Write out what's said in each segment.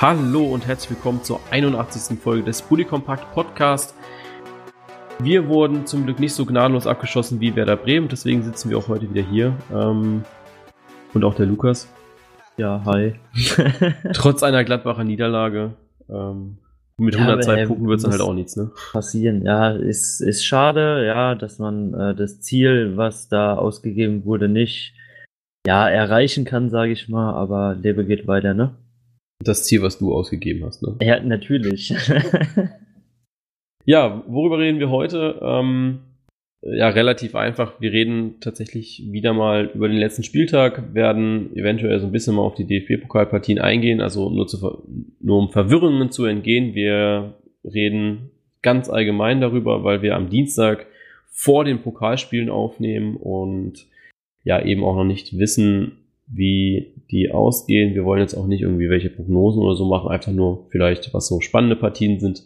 Hallo und herzlich willkommen zur 81. Folge des Bully Compact Podcast. Wir wurden zum Glück nicht so gnadenlos abgeschossen wie Werder Bremen, deswegen sitzen wir auch heute wieder hier. Ähm, und auch der Lukas. Ja, hi. Trotz einer Gladbacher Niederlage. Ähm, mit Ja, 102 aber, äh, Punkten wird es halt auch nichts, ne? Passieren, ja, ist, ist schade, ja, dass man äh, das Ziel, was da ausgegeben wurde, nicht ja, erreichen kann, sage ich mal, aber Lebe geht weiter, ne? Das Ziel, was du ausgegeben hast, ne? Ja, natürlich. Ja, worüber reden wir heute? Ähm, ja, relativ einfach. Wir reden tatsächlich wieder mal über den letzten Spieltag, werden eventuell so ein bisschen mal auf die DFB-Pokalpartien eingehen, also nur, zu, nur um Verwirrungen zu entgehen. Wir reden ganz allgemein darüber, weil wir am Dienstag vor den Pokalspielen aufnehmen und ja eben auch noch nicht wissen, wie die ausgehen. Wir wollen jetzt auch nicht irgendwie welche Prognosen oder so machen, einfach nur vielleicht, was so spannende Partien sind.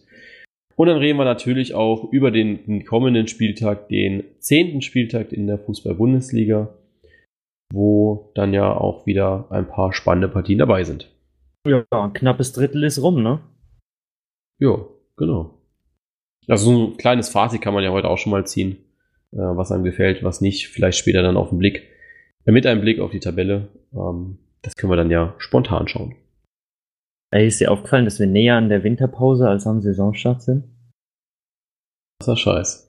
Und dann reden wir natürlich auch über den, den kommenden Spieltag, den zehnten Spieltag in der Fußball-Bundesliga, wo dann ja auch wieder ein paar spannende Partien dabei sind. ja, ein knappes Drittel ist rum, ne? Ja, genau. Also so ein kleines Fazit kann man ja heute auch schon mal ziehen, äh, was einem gefällt, was nicht. Vielleicht später dann auf den Blick, mit einem Blick auf die Tabelle. Ähm, das können wir dann ja spontan schauen. Ey, ist dir aufgefallen, dass wir näher an der Winterpause als am Saisonstart sind? Das ist ja scheiß.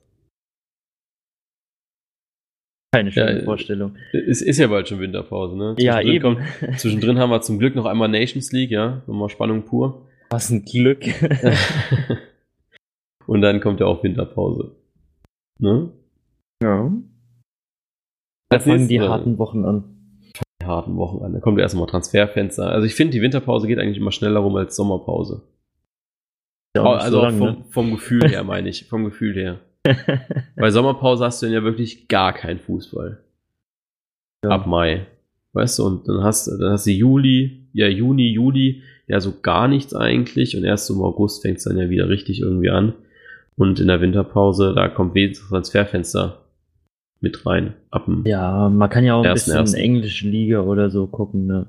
Keine schöne Ja, Vorstellung. Es ist ja bald schon Winterpause, ne? Ja, eben. Kommt, zwischendrin haben wir zum Glück noch einmal Nations League, ja. Nochmal Spannung pur. Was ein Glück. Und dann kommt ja auch Winterpause. Ne? ja. Da fangen die harten Wochen an. Die harten Wochen an. Da kommt erst mal Transferfenster. Also ich finde, die Winterpause geht eigentlich immer schneller rum als Sommerpause. Ja also so lang, vom, ne? vom Gefühl her meine ich. Vom Gefühl her. Bei Sommerpause hast du dann ja wirklich gar keinen Fußball. Ja. Ab Mai. Weißt du, und dann hast, dann hast du Juli, ja, Juni, Juli, ja, so gar nichts eigentlich. Und erst im August fängt es dann ja wieder richtig irgendwie an. Und in der Winterpause, da kommt wenigstens Transferfenster mit rein. Ab Ja, man kann ja auch ein Ersten, bisschen ersten. englische Liga oder so gucken, ne?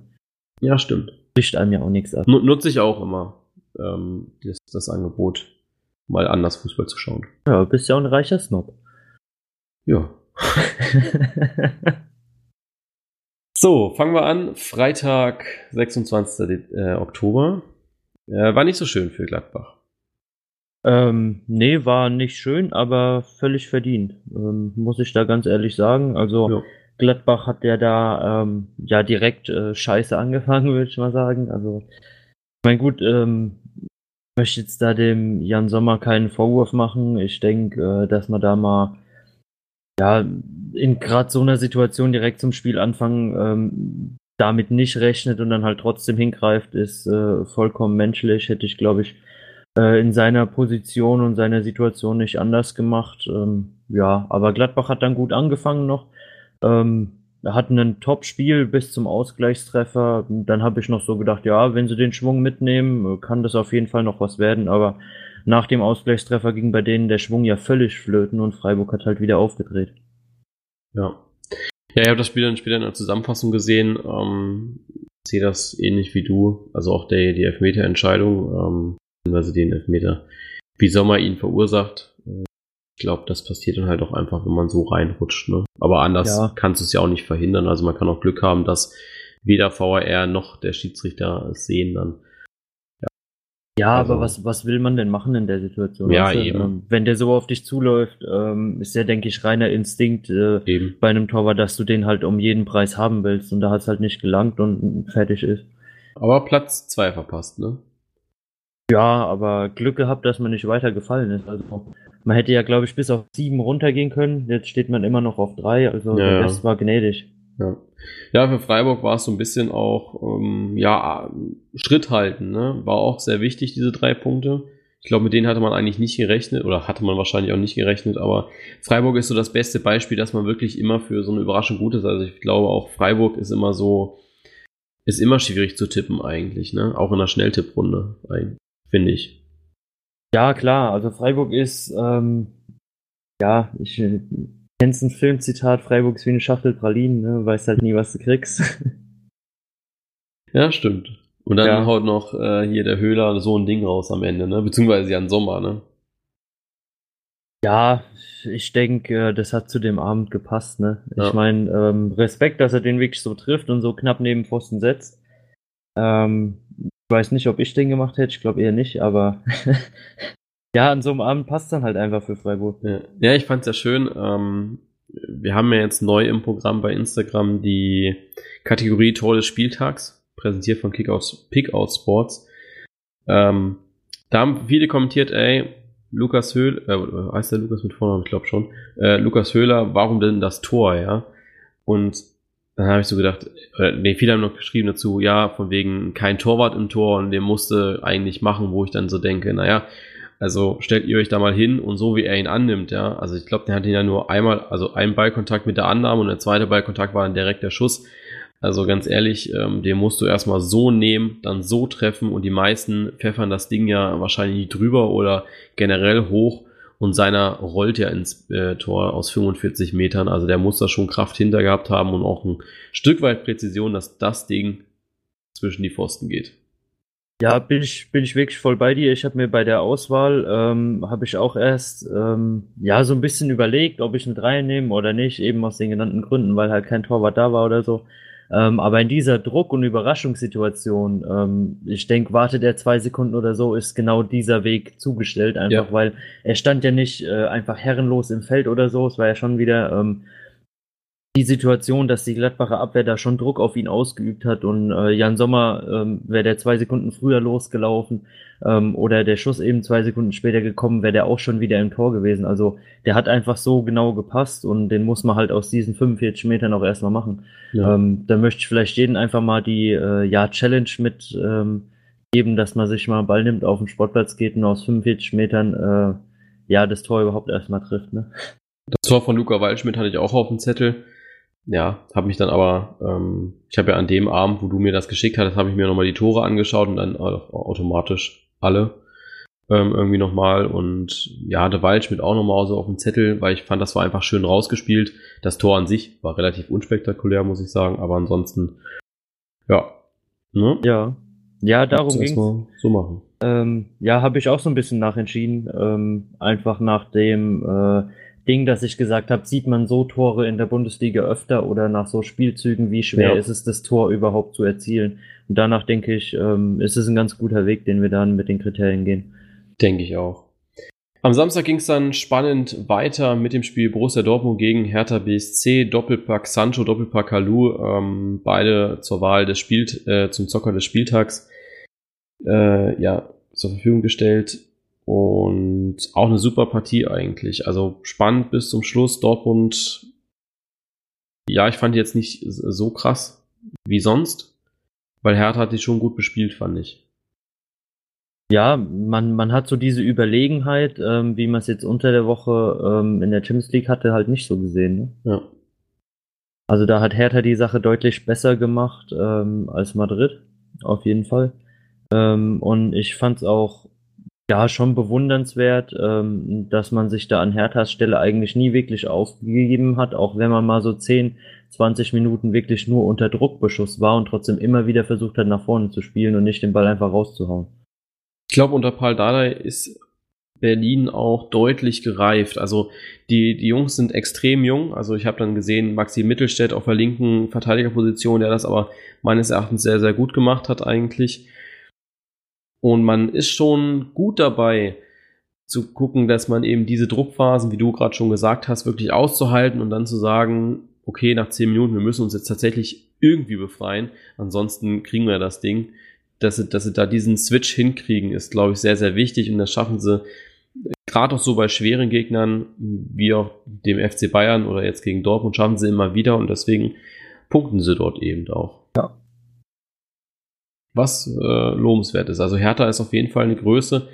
ja stimmt. Bricht einem ja auch nichts ab. Nu- Nutze ich auch immer ähm, das, das Angebot, mal anders Fußball zu schauen. Ja, bist ja auch ein reicher Snob. Ja. So, fangen wir an. Freitag, 26. De- Äh, Oktober. Äh, war nicht so schön für Gladbach. Ähm, nee, war nicht schön, aber völlig verdient. Ähm, muss ich da ganz ehrlich sagen. Also Ja. Gladbach hat ja da ähm, ja direkt äh, scheiße angefangen, würde ich mal sagen. Also, ich meine, gut, ähm, ich möchte jetzt da dem Jan Sommer keinen Vorwurf machen. Ich denke, äh, dass man da mal ja in gerade so einer Situation direkt zum Spiel anfangen ähm, damit nicht rechnet und dann halt trotzdem hingreift, ist äh, vollkommen menschlich. Hätte ich, glaube ich, äh, in seiner Position und seiner Situation nicht anders gemacht. Ähm, ja, aber Gladbach hat dann gut angefangen noch. Ähm, er hatten ein Top-Spiel bis zum Ausgleichstreffer. Dann habe ich noch so gedacht, ja, wenn sie den Schwung mitnehmen, kann das auf jeden Fall noch was werden. Aber nach dem Ausgleichstreffer ging bei denen der Schwung ja völlig flöten und Freiburg hat halt wieder aufgedreht. Ja. Ja, ich habe das Spiel dann später in der Zusammenfassung gesehen. Ähm, sehe das ähnlich wie du. Also auch der, die Elfmeter-Entscheidung, ähm, also den Elfmeter, wie Sommer ihn verursacht. Ich glaube, das passiert dann halt auch einfach, wenn man so reinrutscht. Ne? Aber anders Ja. kannst du es ja auch nicht verhindern. Also man kann auch Glück haben, dass weder VAR noch der Schiedsrichter es sehen dann. Ja, Also- aber was, was will man denn machen in der Situation? Ja, du, eben. ähm, Wenn der so auf dich zuläuft, ähm, ist ja, denke ich, reiner Instinkt äh, Eben. bei einem Torwart, dass du den halt um jeden Preis haben willst und da hat es halt nicht gelangt und fertig ist. Aber Platz zwei verpasst, ne? Ja, aber Glück gehabt, dass man nicht weiter gefallen ist. Also man hätte ja, glaube ich, bis auf sieben runtergehen können. Jetzt steht man immer noch auf drei, also Ja. Rest war gnädig. Ja. ja, für Freiburg war es so ein bisschen auch, ähm, ja, Schritt halten, ne? War auch sehr wichtig, diese drei Punkte. Ich glaube, mit denen hatte man eigentlich nicht gerechnet oder hatte man wahrscheinlich auch nicht gerechnet, aber Freiburg ist so das beste Beispiel, dass man wirklich immer für so eine Überraschung gut ist. Also ich glaube auch Freiburg ist immer so, ist immer schwierig zu tippen eigentlich, ne? Auch in der Schnelltipprunde, eigentlich, finde ich. Ja, klar, also Freiburg ist, ähm, ja, ich äh, kennst ein Filmzitat, Freiburg ist wie eine Schachtel Pralinen, ne? Weißt halt nie, was du kriegst. Ja, stimmt. Und dann ja. haut noch äh, hier der Höhler so ein Ding raus am Ende, ne? Beziehungsweise Jan Sommer, ne? Ja, ich denke, das hat zu dem Abend gepasst, ne? Ja. Ich meine, ähm, Respekt, dass er den wirklich so trifft und so knapp neben Pfosten setzt. Ähm, weiß nicht, ob ich den gemacht hätte, ich glaube eher nicht, aber ja, an so einem Abend passt dann halt einfach für Freiburg. Ja, ja ich fand's ja schön. Ähm, wir haben ja jetzt neu im Programm bei Instagram die Kategorie Tor des Spieltags, präsentiert von Kickout, Pickout Sports. Ähm, da haben viele kommentiert, ey, Lukas Höhler, äh, heißt der Lukas mit Vornamen, ich glaube schon, äh, Lukas Höhler, warum denn das Tor, ja? Und dann habe ich so gedacht, äh, nee, viele haben noch geschrieben dazu, ja, von wegen kein Torwart im Tor und der musste eigentlich machen, wo ich dann so denke, naja, also stellt ihr euch da mal hin und so wie er ihn annimmt, ja, also ich glaube, der hat ihn ja nur einmal, also ein Ballkontakt mit der Annahme und der zweite Ballkontakt war dann direkt der Schuss. Also ganz ehrlich, ähm, den musst du erstmal so nehmen, dann so treffen und die meisten pfeffern das Ding ja wahrscheinlich drüber oder generell hoch und seiner rollt ja ins äh, Tor aus 45 Metern. Also der muss da schon Kraft hinter gehabt haben und auch ein Stück weit Präzision, dass das Ding zwischen die Pfosten geht. Ja, bin ich, bin ich wirklich voll bei dir. Ich habe mir bei der Auswahl, ähm, habe ich auch erst ähm, ja so ein bisschen überlegt, ob ich eine 3 nehme oder nicht, eben aus den genannten Gründen, weil halt kein Torwart da war oder so. Ähm, aber in dieser Druck- und Überraschungssituation, ähm, ich denke, wartet er zwei Sekunden oder so, ist genau dieser Weg zugestellt, einfach ja. weil er stand ja nicht äh, einfach herrenlos im Feld oder so. Es war ja schon wieder ähm, die Situation, dass die Gladbacher Abwehr da schon Druck auf ihn ausgeübt hat und äh, Jan Sommer ähm, wäre der zwei Sekunden früher losgelaufen ähm, oder der Schuss eben zwei Sekunden später gekommen, wäre der auch schon wieder im Tor gewesen. Also der hat einfach so genau gepasst und den muss man halt aus diesen 45 Metern auch erstmal machen. Ja. Ähm, da möchte ich vielleicht jeden einfach mal die äh, ja, Challenge mit ähm, geben, dass man sich mal einen Ball nimmt, auf den Sportplatz geht und aus 45 Metern äh, ja das Tor überhaupt erstmal trifft. Ne? Das Tor von Luca Waldschmidt hatte ich auch auf dem Zettel ja, habe mich dann aber, ähm, ich habe ja an dem Abend, wo du mir das geschickt hattest, habe ich mir nochmal die Tore angeschaut und dann automatisch alle ähm, irgendwie nochmal. Und ja, der Waldschmidt auch nochmal so auf dem Zettel, weil ich fand, das war einfach schön rausgespielt. Das Tor an sich war relativ unspektakulär, muss ich sagen, aber ansonsten, ja. Ne? Ja. Ja, darum ging so machen. Ähm, ja, habe ich auch so ein bisschen nachentschieden. Ähm, einfach nach dem äh, Ding, dass ich gesagt habe, sieht man so Tore in der Bundesliga öfter oder nach so Spielzügen, wie schwer ja. ist es, das Tor überhaupt zu erzielen? Und danach denke ich, ähm, ist es ein ganz guter Weg, den wir dann mit den Kriterien gehen. Denke ich auch. Am Samstag ging es dann spannend weiter mit dem Spiel Borussia Dortmund gegen Hertha BSC, Doppelpack Sancho, Doppelpack Kalu, ähm, beide zur Wahl des Spiel, äh, zum Zocker des Spieltags äh, ja, zur Verfügung gestellt. Und auch eine super Partie eigentlich. Also spannend bis zum Schluss. Dortmund, ja, ich fand die jetzt nicht so krass wie sonst, weil Hertha hat die schon gut bespielt, fand ich. Ja, man, man hat so diese Überlegenheit, ähm, wie man es jetzt unter der Woche ähm, in der Champions League hatte, halt nicht so gesehen. Ne? Ja. Also da hat Hertha die Sache deutlich besser gemacht ähm, als Madrid, auf jeden Fall. Ähm, und ich fand es auch ja, schon bewundernswert, ähm, dass man sich da an Herthas Stelle eigentlich nie wirklich aufgegeben hat, auch wenn man mal so 10, 20 Minuten wirklich nur unter Druckbeschuss war und trotzdem immer wieder versucht hat, nach vorne zu spielen und nicht den Ball einfach rauszuhauen. Ich glaube, unter Paul Dardai ist Berlin auch deutlich gereift. Also die, die Jungs sind extrem jung. Also ich habe dann gesehen, Maxi Mittelstädt auf der linken Verteidigerposition, der das aber meines Erachtens sehr, sehr gut gemacht hat eigentlich. Und man ist schon gut dabei zu gucken, dass man eben diese Druckphasen, wie du gerade schon gesagt hast, wirklich auszuhalten und dann zu sagen, okay, nach zehn Minuten, wir müssen uns jetzt tatsächlich irgendwie befreien, ansonsten kriegen wir das Ding. Dass sie, dass sie da diesen Switch hinkriegen, ist, glaube ich, sehr, sehr wichtig und das schaffen sie gerade auch so bei schweren Gegnern, wie auch dem FC Bayern oder jetzt gegen Dortmund, schaffen sie immer wieder und deswegen punkten sie dort eben auch. Was äh, lobenswert ist. Also Hertha ist auf jeden Fall eine Größe,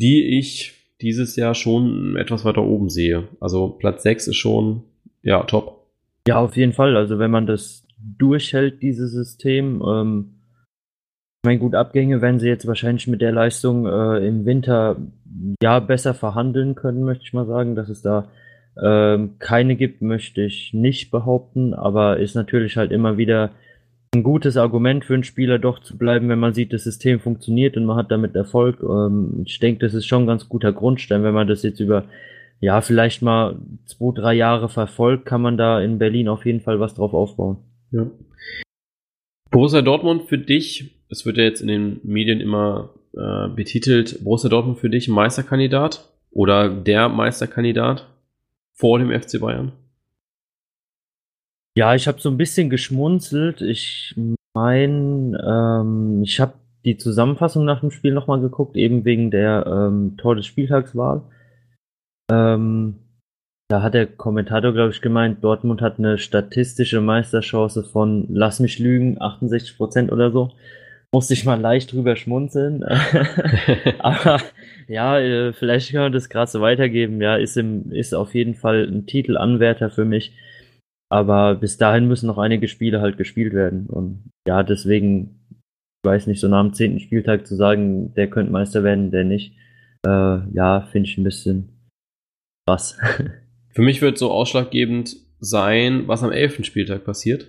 die ich dieses Jahr schon etwas weiter oben sehe. Also Platz 6 ist schon, ja, top. Ja, auf jeden Fall. Also wenn man das durchhält, dieses System, ähm, ich meine, gut, Abgänge werden sie jetzt wahrscheinlich mit der Leistung äh, im Winter ja besser verhandeln können, möchte ich mal sagen. Dass es da ähm, keine gibt, möchte ich nicht behaupten, aber ist natürlich halt immer wieder ein gutes Argument für einen Spieler doch zu bleiben, wenn man sieht, das System funktioniert und man hat damit Erfolg. Ähm, ich denke, das ist schon ein ganz guter Grundstein, wenn man das jetzt über ja, vielleicht mal zwei, drei Jahre verfolgt, kann man da in Berlin auf jeden Fall was drauf aufbauen. Ja. Borussia Dortmund für dich, es wird ja jetzt in den Medien immer äh, betitelt, Borussia Dortmund für dich Meisterkandidat oder der Meisterkandidat vor dem FC Bayern? Ja, ich habe so ein bisschen geschmunzelt. Ich meine, ähm, ich habe die Zusammenfassung nach dem Spiel nochmal geguckt, eben wegen der ähm, Tor des Spieltagswahl. Ähm, da hat der Kommentator, glaube ich, gemeint, Dortmund hat eine statistische Meisterchance von, lass mich lügen, 68 Prozent oder so. Musste ich mal leicht drüber schmunzeln. Aber ja, äh, vielleicht kann man das gerade so weitergeben. Ja, ist, im, ist auf jeden Fall ein Titelanwärter für mich. Aber bis dahin müssen noch einige Spiele halt gespielt werden. Und ja, deswegen, ich weiß nicht, so nach dem zehnten Spieltag zu sagen, der könnte Meister werden, der nicht, äh, ja, finde ich ein bisschen was. Für mich wird so ausschlaggebend sein, was am elften Spieltag passiert.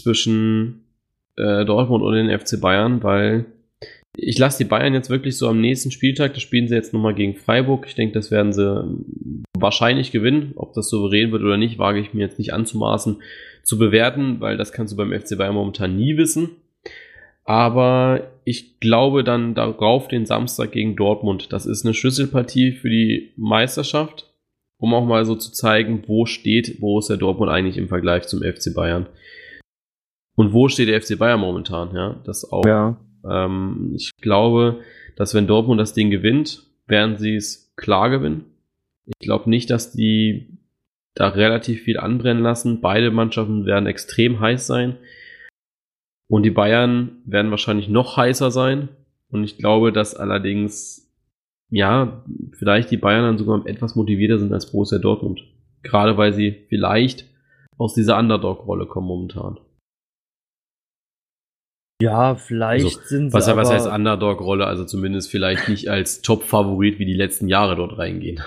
Zwischen äh, Dortmund und den FC Bayern, weil ich lasse die Bayern jetzt wirklich so am nächsten Spieltag, da spielen sie jetzt nochmal gegen Freiburg. Ich denke, das werden sie wahrscheinlich gewinnen. Ob das souverän wird oder nicht, wage ich mir jetzt nicht anzumaßen zu bewerten, weil das kannst du beim FC Bayern momentan nie wissen. Aber ich glaube dann darauf den Samstag gegen Dortmund. Das ist eine Schlüsselpartie für die Meisterschaft, um auch mal so zu zeigen, wo steht Borussia Dortmund eigentlich im Vergleich zum FC Bayern. Und wo steht der FC Bayern momentan, ja? Das auch. Ja. Ähm, ich glaube, dass wenn Dortmund das Ding gewinnt, werden sie es klar gewinnen. Ich glaube nicht, dass die da relativ viel anbrennen lassen. Beide Mannschaften werden extrem heiß sein. Und die Bayern werden wahrscheinlich noch heißer sein. Und ich glaube, dass allerdings, ja, vielleicht die Bayern dann sogar etwas motivierter sind als Borussia Dortmund. Gerade weil sie vielleicht aus dieser Underdog-Rolle kommen momentan. Ja, vielleicht also, sind sie. Was, aber, was heißt Underdog-Rolle? Also zumindest vielleicht nicht als Top-Favorit wie die letzten Jahre dort reingehen.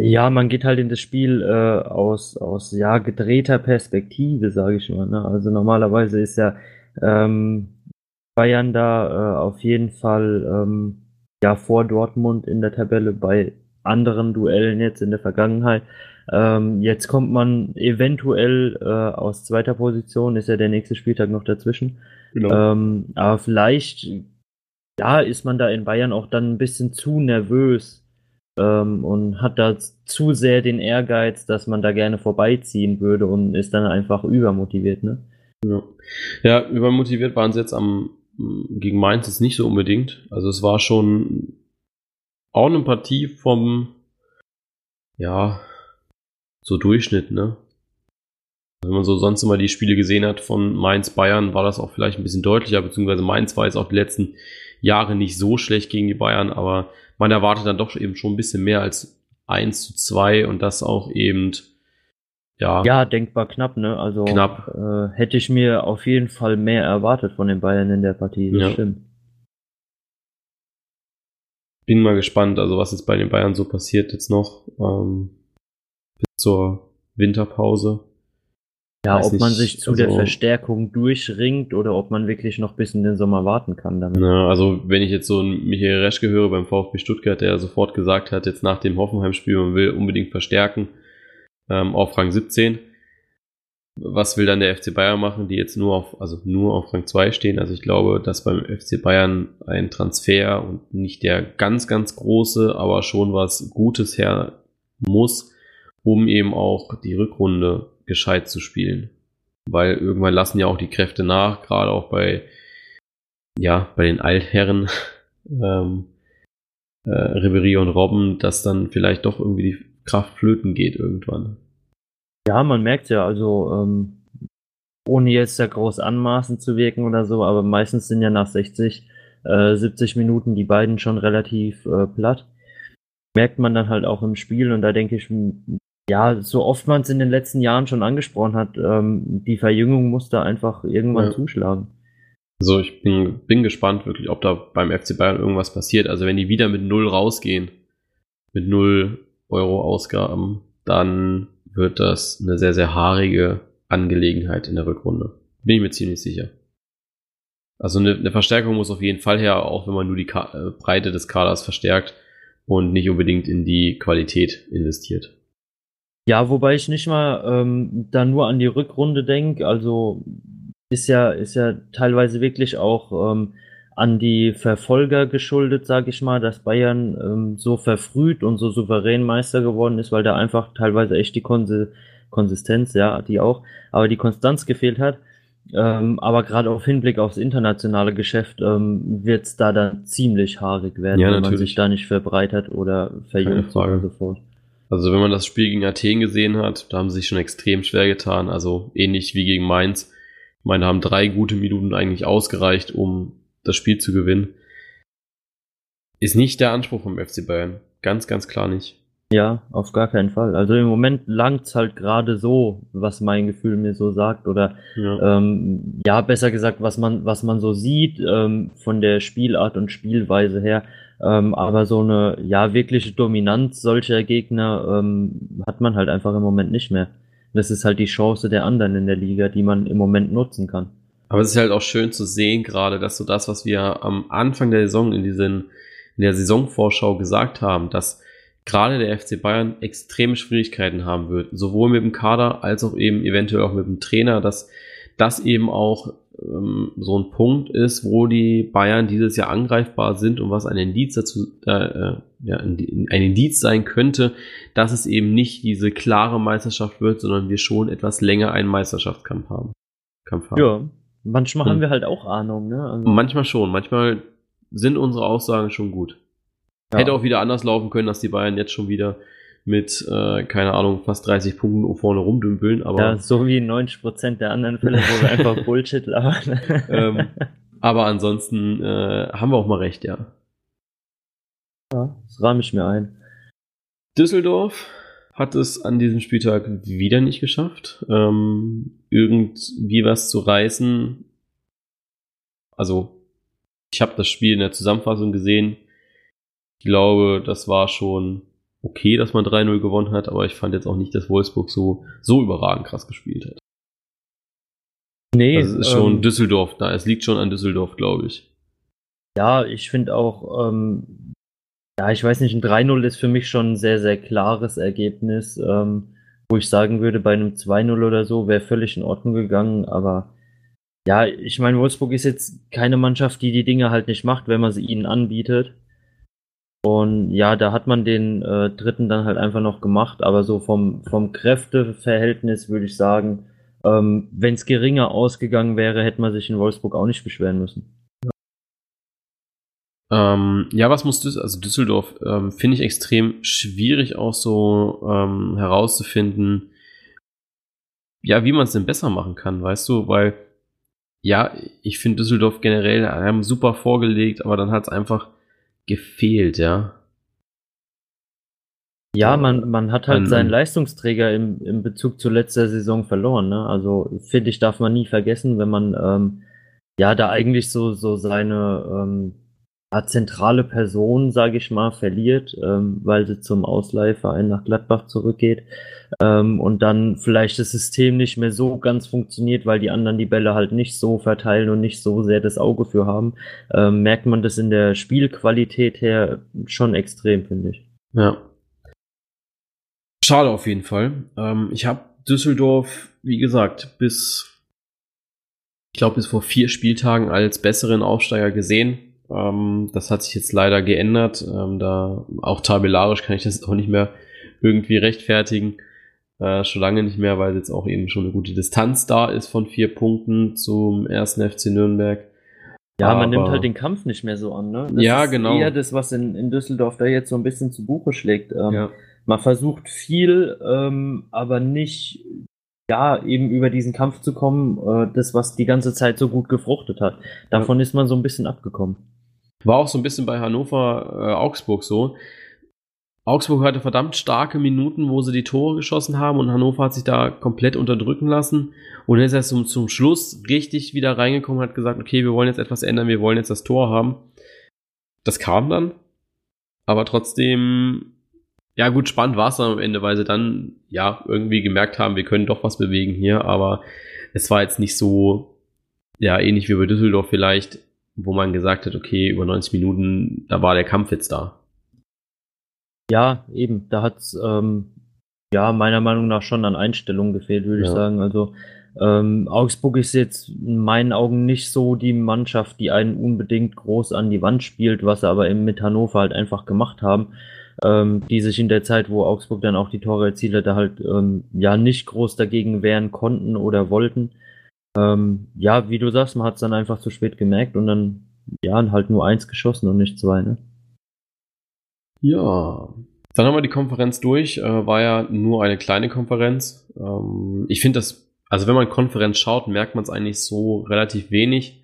Ja, man geht halt in das Spiel äh, aus, aus ja, gedrehter Perspektive, sage ich mal. Ne? Also normalerweise ist ja ähm, Bayern da äh, auf jeden Fall ähm, ja vor Dortmund in der Tabelle bei anderen Duellen jetzt in der Vergangenheit. Ähm, jetzt kommt man eventuell äh, aus zweiter Position, ist ja der nächste Spieltag noch dazwischen. Genau. Ähm, aber vielleicht, ja, ist man da in Bayern auch dann ein bisschen zu nervös ähm, und hat da zu sehr den Ehrgeiz, dass man da gerne vorbeiziehen würde und ist dann einfach übermotiviert, ne? Ja, ja übermotiviert waren sie jetzt am gegen Mainz jetzt nicht so unbedingt. Also es war schon auch eine Partie vom ja so Durchschnitt, ne? Wenn man so sonst immer die Spiele gesehen hat von Mainz Bayern, war das auch vielleicht ein bisschen deutlicher, beziehungsweise Mainz war jetzt auch die letzten Jahre nicht so schlecht gegen die Bayern, aber man erwartet dann doch eben schon ein bisschen mehr als 1 zu 2 und das auch eben ja. Ja, denkbar knapp, ne? Also knapp. Äh, hätte ich mir auf jeden Fall mehr erwartet von den Bayern in der Partie, das ja. stimmt. Bin mal gespannt, also was jetzt bei den Bayern so passiert jetzt noch ähm, zur Winterpause. Ja, ob nicht, man sich zu also, der Verstärkung durchringt oder ob man wirklich noch bis in den Sommer warten kann damit. Ja, also wenn ich jetzt so einen Michael Reschke höre beim VfB Stuttgart, der sofort gesagt hat, jetzt nach dem Hoffenheim-Spiel, man will unbedingt verstärken ähm, auf Rang 17. Was will dann der FC Bayern machen, die jetzt nur auf, also nur auf Rang 2 stehen? Also ich glaube, dass beim FC Bayern ein Transfer und nicht der ganz, ganz große, aber schon was Gutes her muss, um eben auch die Rückrunde gescheit zu spielen. Weil irgendwann lassen ja auch die Kräfte nach, gerade auch bei, ja, bei den Altherren, ähm, äh, Ribery und Robben, dass dann vielleicht doch irgendwie die Kraft flöten geht irgendwann. Ja, man merkt ja, also ähm, ohne jetzt da groß anmaßen zu wirken oder so, aber meistens sind ja nach 60, äh, 70 Minuten die beiden schon relativ äh, platt. Merkt man dann halt auch im Spiel und da denke ich, ja, so oft man es in den letzten Jahren schon angesprochen hat, ähm, die Verjüngung muss da einfach irgendwann ja. zuschlagen. Also ich bin, bin gespannt wirklich, ob da beim FC Bayern irgendwas passiert. Also wenn die wieder mit null rausgehen, mit null Euro Ausgaben, dann wird das eine sehr, sehr haarige Angelegenheit in der Rückrunde. Bin ich mir ziemlich sicher. Also eine, eine Verstärkung muss auf jeden Fall her, auch wenn man nur die Ka äh, Breite des Kaders verstärkt und nicht unbedingt in die Qualität investiert. Ja, wobei ich nicht mal ähm, da nur an die Rückrunde denke. Also ist ja, ist ja teilweise wirklich auch ähm, an die Verfolger geschuldet, sage ich mal, dass Bayern ähm, so verfrüht und so souverän Meister geworden ist, weil da einfach teilweise echt die Konsi Konsistenz, ja, die auch, aber die Konstanz gefehlt hat. Ähm, aber gerade auf Hinblick aufs internationale Geschäft ähm, wird es da dann ziemlich haarig werden, Ja, wenn man sich da nicht verbreitert oder verjüngt oder so fort. Also wenn man das Spiel gegen Athen gesehen hat, da haben sie sich schon extrem schwer getan. Also ähnlich wie gegen Mainz. Ich meine, da haben drei gute Minuten eigentlich ausgereicht, um das Spiel zu gewinnen. Ist nicht der Anspruch vom FC Bayern. Ganz, ganz klar nicht. Ja, auf gar keinen Fall. Also im Moment langt's halt gerade so, was mein Gefühl mir so sagt oder Ja. ähm, ja, besser gesagt, was man, was man so sieht, ähm, von der Spielart und Spielweise her. Ähm, aber so eine, ja, wirkliche Dominanz solcher Gegner ähm, hat man halt einfach im Moment nicht mehr. Das ist halt die Chance der anderen in der Liga, die man im Moment nutzen kann. Aber es ist halt auch schön zu sehen, gerade, dass so das, was wir am Anfang der Saison in diesen, in der Saisonvorschau gesagt haben, dass gerade der FC Bayern extreme Schwierigkeiten haben wird, sowohl mit dem Kader als auch eben eventuell auch mit dem Trainer, dass das eben auch ähm, so ein Punkt ist, wo die Bayern dieses Jahr angreifbar sind und was ein Indiz dazu, äh, äh, ja, ein ein Indiz sein könnte, dass es eben nicht diese klare Meisterschaft wird, sondern wir schon etwas länger einen Meisterschaftskampf haben. Kampf haben. Ja, manchmal Hm. haben wir halt auch Ahnung, ne? Also, Manchmal schon, manchmal sind unsere Aussagen schon gut. ja. Hätte auch wieder anders laufen können, dass die Bayern jetzt schon wieder mit, äh, keine Ahnung, fast 30 Punkten vorne rumdümpeln, aber, Ja, so wie 90% der anderen Fälle, wo wir einfach Bullshit labern. ähm, aber ansonsten äh, haben wir auch mal recht, ja. ja, das rahme ich mir ein. Düsseldorf hat es an diesem Spieltag wieder nicht geschafft, ähm, irgendwie was zu reißen. Also, ich habe das Spiel in der Zusammenfassung gesehen. Ich glaube, das war schon okay, dass man 3-0 gewonnen hat, aber ich fand jetzt auch nicht, dass Wolfsburg so, so überragend krass gespielt hat. Nee, Das ist schon ähm, Düsseldorf da. Es liegt schon an Düsseldorf, glaube ich. ja, ich finde auch, ähm, ja, ich weiß nicht, ein 3-0 ist für mich schon ein sehr, sehr klares Ergebnis, ähm, wo ich sagen würde, bei einem 2-0 oder so wäre völlig in Ordnung gegangen, aber ja, ich meine, Wolfsburg ist jetzt keine Mannschaft, die die Dinge halt nicht macht, wenn man sie ihnen anbietet. Und ja, da hat man den äh, dritten dann halt einfach noch gemacht, aber so vom, vom Kräfteverhältnis würde ich sagen, ähm, wenn es geringer ausgegangen wäre, hätte man sich in Wolfsburg auch nicht beschweren müssen. Ähm, ja, was muss Düsseldorf, also Düsseldorf, ähm, finde ich extrem schwierig auch so ähm, herauszufinden, ja, wie man es denn besser machen kann, weißt du, weil, ja, ich finde Düsseldorf generell, haben super vorgelegt, aber dann hat es einfach gefehlt, ja. Ja, man, man hat halt An- seinen Leistungsträger im, im Bezug zu letzter Saison verloren. Ne? Also finde ich, darf man nie vergessen, wenn man ähm, ja da eigentlich so, so seine ähm, zentrale Person, sage ich mal, verliert, ähm, weil sie zum Ausleihverein nach Gladbach zurückgeht ähm, und dann vielleicht das System nicht mehr so ganz funktioniert, weil die anderen die Bälle halt nicht so verteilen und nicht so sehr das Auge für haben, ähm, merkt man das in der Spielqualität her schon extrem, finde ich. Ja. Schade auf jeden Fall. Ähm, ich habe Düsseldorf, wie gesagt, bis, ich glaube, bis vor vier Spieltagen als besseren Aufsteiger gesehen. Ähm, das hat sich jetzt leider geändert. Ähm, da auch tabellarisch kann ich das auch nicht mehr irgendwie rechtfertigen. Äh, schon lange nicht mehr, weil jetzt auch eben schon eine gute Distanz da ist von vier Punkten zum ersten FC Nürnberg. Ja, man Aber- nimmt halt den Kampf nicht mehr so an, ne? Das Ja, ist genau. eher das, was in, in Düsseldorf da jetzt so ein bisschen zu Buche schlägt. Ähm, Ja. Man versucht viel, ähm, aber nicht, ja, eben über diesen Kampf zu kommen, äh, das, was die ganze Zeit so gut gefruchtet hat. Davon ist man so ein bisschen abgekommen. War auch so ein bisschen bei Hannover, äh, Augsburg so. Augsburg hatte verdammt starke Minuten, wo sie die Tore geschossen haben und Hannover hat sich da komplett unterdrücken lassen und ist erst zum, zum Schluss richtig wieder reingekommen und hat gesagt, okay, wir wollen jetzt etwas ändern, wir wollen jetzt das Tor haben. Das kam dann, aber trotzdem, ja gut, spannend war es dann am Ende, weil sie dann ja irgendwie gemerkt haben, wir können doch was bewegen hier, aber es war jetzt nicht so ja, ähnlich wie bei Düsseldorf vielleicht, wo man gesagt hat, okay, über 90 Minuten, da war der Kampf jetzt da. Ja, eben, da hat's ähm, ja meiner Meinung nach schon an Einstellungen gefehlt, würde ja. ich sagen. Also ähm, Augsburg ist jetzt in meinen Augen nicht so die Mannschaft, die einen unbedingt groß an die Wand spielt, was sie aber eben mit Hannover halt einfach gemacht haben, ähm, die sich in der Zeit, wo Augsburg dann auch die Tore erzielt hat, halt ähm, ja nicht groß dagegen wehren konnten oder wollten. Ähm, ja, wie du sagst, man hat es dann einfach zu spät gemerkt und dann ja halt nur eins geschossen und nicht zwei, ne? Ja, dann haben wir die Konferenz durch. Äh, war ja nur eine kleine Konferenz. Ähm, ich finde das also wenn man Konferenz schaut, merkt man es eigentlich so relativ wenig.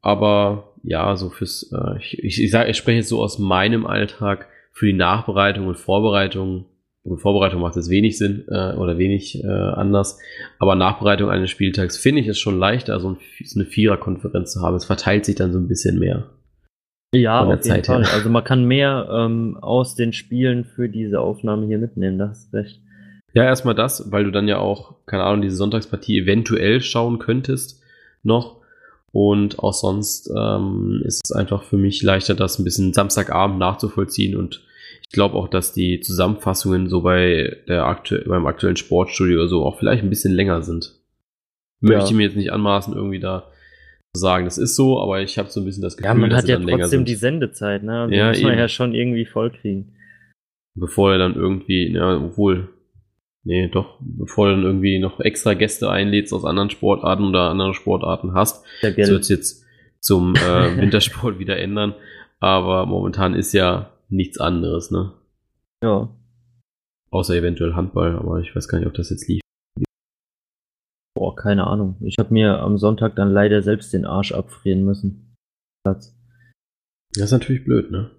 Aber ja, so fürs, äh, ich, ich, ich, ich spreche jetzt so aus meinem Alltag für die Nachbereitung und Vorbereitung. Und Vorbereitung macht es wenig Sinn äh, oder wenig äh, anders. Aber Nachbereitung eines Spieltags finde ich es schon leichter, so, ein, so eine Viererkonferenz zu haben. Es verteilt sich dann so ein bisschen mehr. Ja, auf jeden Fall. Her. Also man kann mehr ähm, aus den Spielen für diese Aufnahme hier mitnehmen, das ist recht. Ja, erstmal das, weil du dann ja auch, keine Ahnung, diese Sonntagspartie eventuell schauen könntest noch. Und auch sonst ähm, ist es einfach für mich leichter, das ein bisschen Samstagabend nachzuvollziehen. Und ich glaube auch, dass die Zusammenfassungen so bei der aktu beim aktuellen Sportstudio oder so auch vielleicht ein bisschen länger sind. Ja. Möchte ich mir jetzt nicht anmaßen, irgendwie da sagen, das ist so, aber ich habe so ein bisschen das Gefühl, ja, man hat ja trotzdem die Sendezeit, ne? Die ja, muss man eben. ja schon irgendwie vollkriegen. Bevor er dann irgendwie, ja, obwohl, Nee, doch, bevor du dann irgendwie noch extra Gäste einlädst aus anderen Sportarten oder anderen Sportarten hast. Ja, das wird jetzt zum äh, Wintersport wieder ändern. Aber momentan ist ja nichts anderes, ne? Ja. Außer eventuell Handball, aber ich weiß gar nicht, ob das jetzt lief. Boah, keine Ahnung. Ich habe mir am Sonntag dann leider selbst den Arsch abfrieren müssen. Platz. Das ist natürlich blöd, ne?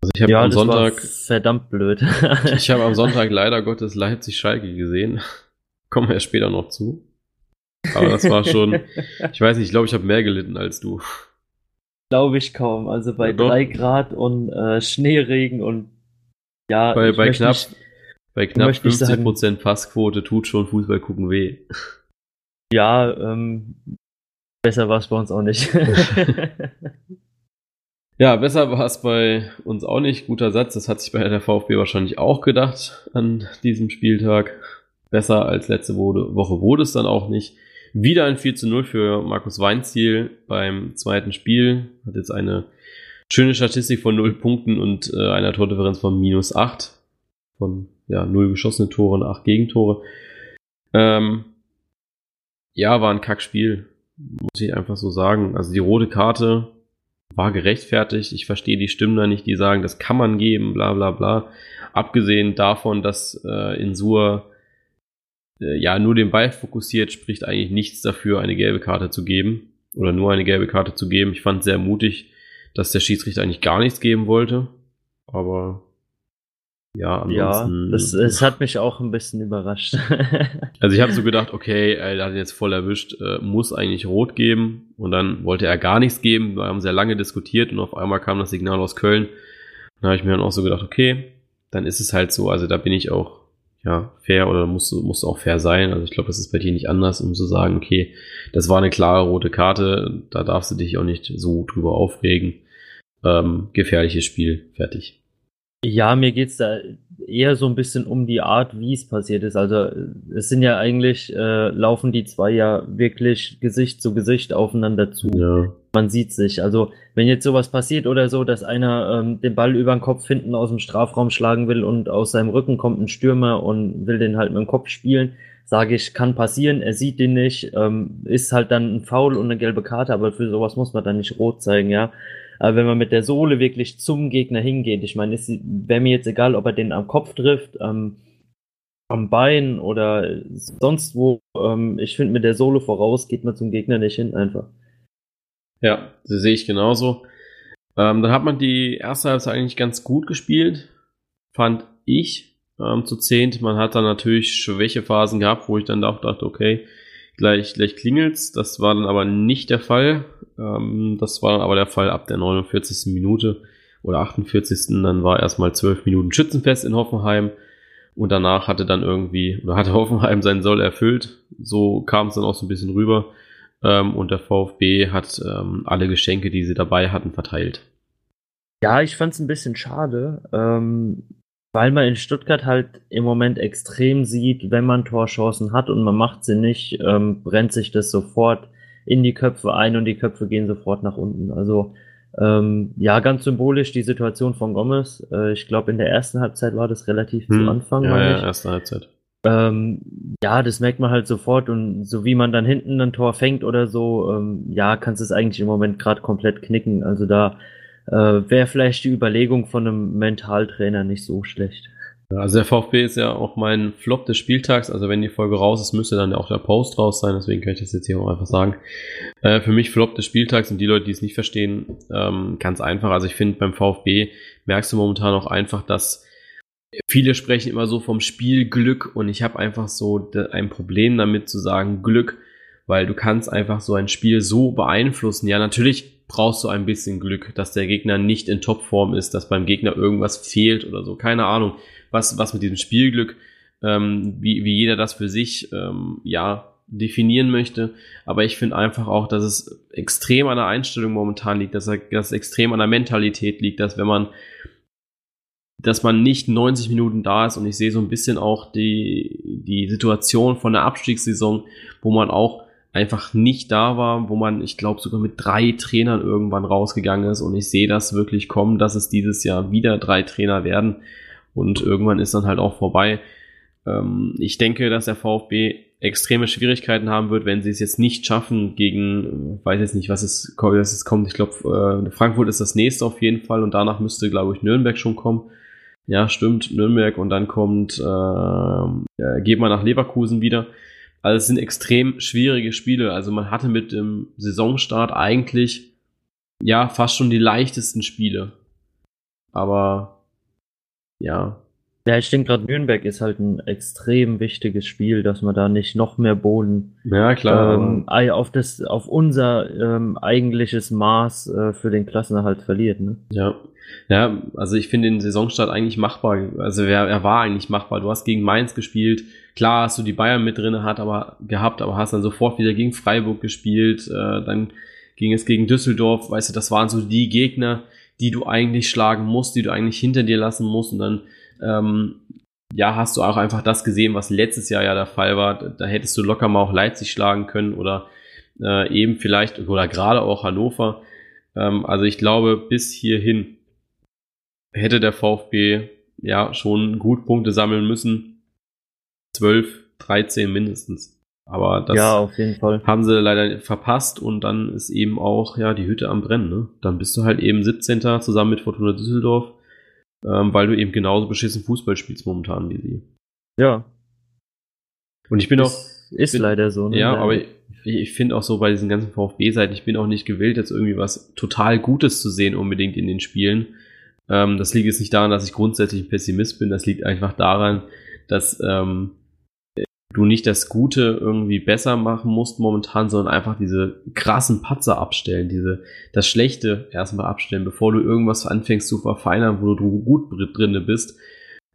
Also ich habe ja, am Sonntag verdammt blöd. ich habe am Sonntag leider Gottes Leipzig Schalke gesehen. Kommen wir ja später noch zu. Aber das war schon, ich weiß nicht, ich glaube, ich habe mehr gelitten als du. Glaube ich kaum. Also bei ja, drei Grad und äh, Schneeregen und ja, bei, bei knapp, nicht, bei knapp 50 Prozent Passquote tut schon Fußball gucken weh. Ja, ähm, besser war es bei uns auch nicht. Ja, besser war es bei uns auch nicht. Guter Satz, das hat sich bei der VfB wahrscheinlich auch gedacht an diesem Spieltag. Besser als letzte Woche wurde es dann auch nicht. Wieder ein 4 zu 0 für Markus Weinziel beim zweiten Spiel. Hat jetzt eine schöne Statistik von 0 Punkten und äh, einer Tordifferenz von minus 8. Von ja, 0 geschossene Tore und 8 Gegentore. Ähm, ja, war ein Kackspiel. Muss ich einfach so sagen. Also die rote Karte war gerechtfertigt. Ich verstehe die Stimmen da nicht, die sagen, das kann man geben, bla bla bla. Abgesehen davon, dass äh, Insur äh, ja nur den Ball fokussiert, spricht eigentlich nichts dafür, eine gelbe Karte zu geben oder nur eine gelbe Karte zu geben. Ich fand sehr mutig, dass der Schiedsrichter eigentlich gar nichts geben wollte. Aber ja, ansonsten. Ja, das, das hat mich auch ein bisschen überrascht. also ich habe so gedacht, okay, er hat ihn jetzt voll erwischt, äh, muss eigentlich rot geben. Und dann wollte er gar nichts geben. Wir haben sehr lange diskutiert und auf einmal kam das Signal aus Köln. Da habe ich mir dann auch so gedacht, okay, dann ist es halt so. Also da bin ich auch ja fair oder muss muss auch fair sein. Also ich glaube, das ist bei dir nicht anders, um zu sagen, okay, das war eine klare rote Karte. Da darfst du dich auch nicht so drüber aufregen. Ähm, gefährliches Spiel, fertig. Ja, mir geht's da eher so ein bisschen um die Art, wie es passiert ist. Also es sind ja eigentlich, äh, laufen die zwei ja wirklich Gesicht zu Gesicht aufeinander zu. Ja. Man sieht sich. Also wenn jetzt sowas passiert oder so, dass einer ähm, den Ball über den Kopf hinten aus dem Strafraum schlagen will und aus seinem Rücken kommt ein Stürmer und will den halt mit dem Kopf spielen, sage ich, kann passieren, er sieht den nicht, ähm, ist halt dann ein Foul und eine gelbe Karte, aber für sowas muss man dann nicht rot zeigen, ja. Aber wenn man mit der Sohle wirklich zum Gegner hingeht, ich meine, es wäre mir jetzt egal, ob er den am Kopf trifft, ähm, am Bein oder sonst wo. Ähm, ich finde, mit der Sohle voraus geht man zum Gegner nicht hin, einfach. Ja, sehe ich genauso. Ähm, dann hat man die erste Halbzeit eigentlich ganz gut gespielt, fand ich ähm, zu zehnt. Man hat dann natürlich Schwächephasen gehabt, wo ich dann auch dachte, okay, gleich, gleich klingelt's. Das war dann aber nicht der Fall. Ähm, das war dann aber der Fall ab der 49. Minute oder 48. Dann war erstmal 12 Minuten Schützenfest in Hoffenheim. Und danach hatte dann irgendwie, oder hatte Hoffenheim seinen Soll erfüllt. So kam es dann auch so ein bisschen rüber. Ähm, und der VfB hat ähm, alle Geschenke, die sie dabei hatten, verteilt. Ja, ich fand es ein bisschen schade, ähm, weil man in Stuttgart halt im Moment extrem sieht, wenn man Torchancen hat und man macht sie nicht, ähm, brennt sich das sofort in die Köpfe ein und die Köpfe gehen sofort nach unten. Also ähm, ja, ganz symbolisch die Situation von Gomez. Äh, ich glaube, in der ersten Halbzeit war das relativ hm. zu Anfang. Ja, ja, erste Halbzeit. Ähm, ja, das merkt man halt sofort und so wie man dann hinten ein Tor fängt oder so, ähm, ja, kannst du es eigentlich im Moment gerade komplett knicken. Also da äh, wäre vielleicht die Überlegung von einem Mentaltrainer nicht so schlecht. Also der VfB ist ja auch mein Flop des Spieltags. Also wenn die Folge raus ist, müsste dann ja auch der Post raus sein. Deswegen kann ich das jetzt hier auch einfach sagen. Äh, für mich Flop des Spieltags und die Leute, die es nicht verstehen, ähm, ganz einfach. Also ich finde beim VfB merkst du momentan auch einfach, dass viele sprechen immer so vom Spielglück und ich habe einfach so ein Problem damit zu sagen Glück, weil du kannst einfach so ein Spiel so beeinflussen. Ja, natürlich brauchst du ein bisschen Glück, dass der Gegner nicht in Topform ist, dass beim Gegner irgendwas fehlt oder so. Keine Ahnung, was, was mit diesem Spielglück, ähm, wie, wie jeder das für sich, ähm, ja, definieren möchte. Aber ich finde einfach auch, dass es extrem an der Einstellung momentan liegt, dass, er, dass es extrem an der Mentalität liegt, dass wenn man dass man nicht 90 Minuten da ist und ich sehe so ein bisschen auch die, die Situation von der Abstiegssaison, wo man auch einfach nicht da war, wo man, ich glaube, sogar mit drei Trainern irgendwann rausgegangen ist und ich sehe das wirklich kommen, dass es dieses Jahr wieder drei Trainer werden und irgendwann ist dann halt auch vorbei. Ähm, ich denke, dass der VfB extreme Schwierigkeiten haben wird, wenn sie es jetzt nicht schaffen gegen, weiß jetzt nicht, was es, was es kommt. Ich glaube, äh, Frankfurt ist das nächste auf jeden Fall und danach müsste, glaube ich, Nürnberg schon kommen. Ja, stimmt, Nürnberg und dann kommt, äh, geht man nach Leverkusen wieder. Also es sind extrem schwierige Spiele. Also man hatte mit dem Saisonstart eigentlich ja fast schon die leichtesten Spiele. Aber ja. Ja, ich denke gerade Nürnberg ist halt ein extrem wichtiges Spiel, dass man da nicht noch mehr Boden ja, klar, ähm, auf das auf unser ähm, eigentliches Maß äh, für den Klassenerhalt verliert. Ne? Ja, ja, also ich finde den Saisonstart eigentlich machbar. Also er, er war eigentlich machbar. Du hast gegen Mainz gespielt. Klar hast du die Bayern mit drin hat, aber gehabt, aber hast dann sofort wieder gegen Freiburg gespielt. Äh, dann ging es gegen Düsseldorf. Weißt du, das waren so die Gegner, die du eigentlich schlagen musst, die du eigentlich hinter dir lassen musst. Und dann ähm, ja, hast du auch einfach das gesehen, was letztes Jahr ja der Fall war. Da hättest du locker mal auch Leipzig schlagen können oder äh, eben vielleicht oder gerade auch Hannover. Ähm, also ich glaube, bis hierhin hätte der VfB ja schon gut Punkte sammeln müssen. 12, 13 mindestens. Aber das ja, auf jeden Fall. haben sie leider verpasst und dann ist eben auch ja die Hütte am Brennen. Ne? Dann bist du halt eben 17. zusammen mit Fortuna Düsseldorf, ähm, weil du eben genauso beschissen Fußball spielst momentan wie sie. Ja. Und ich bin ist, auch. Ist bin, leider so. Ne? Ja, aber ich, ich finde auch so bei diesen ganzen VfB-Seiten, ich bin auch nicht gewillt, jetzt irgendwie was total Gutes zu sehen unbedingt in den Spielen ähm, das liegt jetzt nicht daran, dass ich grundsätzlich ein Pessimist bin, das liegt einfach daran, dass ähm, du nicht das Gute irgendwie besser machen musst momentan, sondern einfach diese krassen Patzer abstellen, diese das Schlechte erstmal abstellen, bevor du irgendwas anfängst zu verfeinern, wo du gut drinne bist.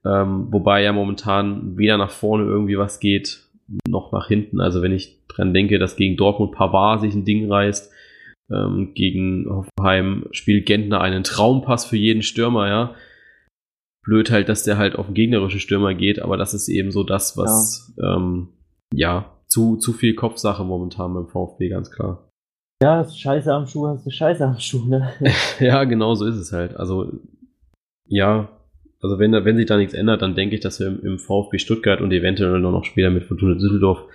Ähm, wobei ja momentan weder nach vorne irgendwie was geht, noch nach hinten. Also wenn ich dran denke, dass gegen Dortmund Pavard sich ein Ding reißt, ähm, gegen Hoffenheim spielt Gentner einen Traumpass für jeden Stürmer, ja. Blöd halt, dass der halt auf den gegnerischen Stürmer geht, aber das ist eben so das, was ja, ähm, ja zu, zu viel Kopfsache momentan beim VfB, ganz klar. Ja, Scheiße am Schuh hast du Scheiße am Schuh, ne? ja, genau so ist es halt. Also, ja, also wenn, wenn sich da nichts ändert, dann denke ich, dass wir im, im VfB Stuttgart und eventuell noch später mit Fortuna Düsseldorf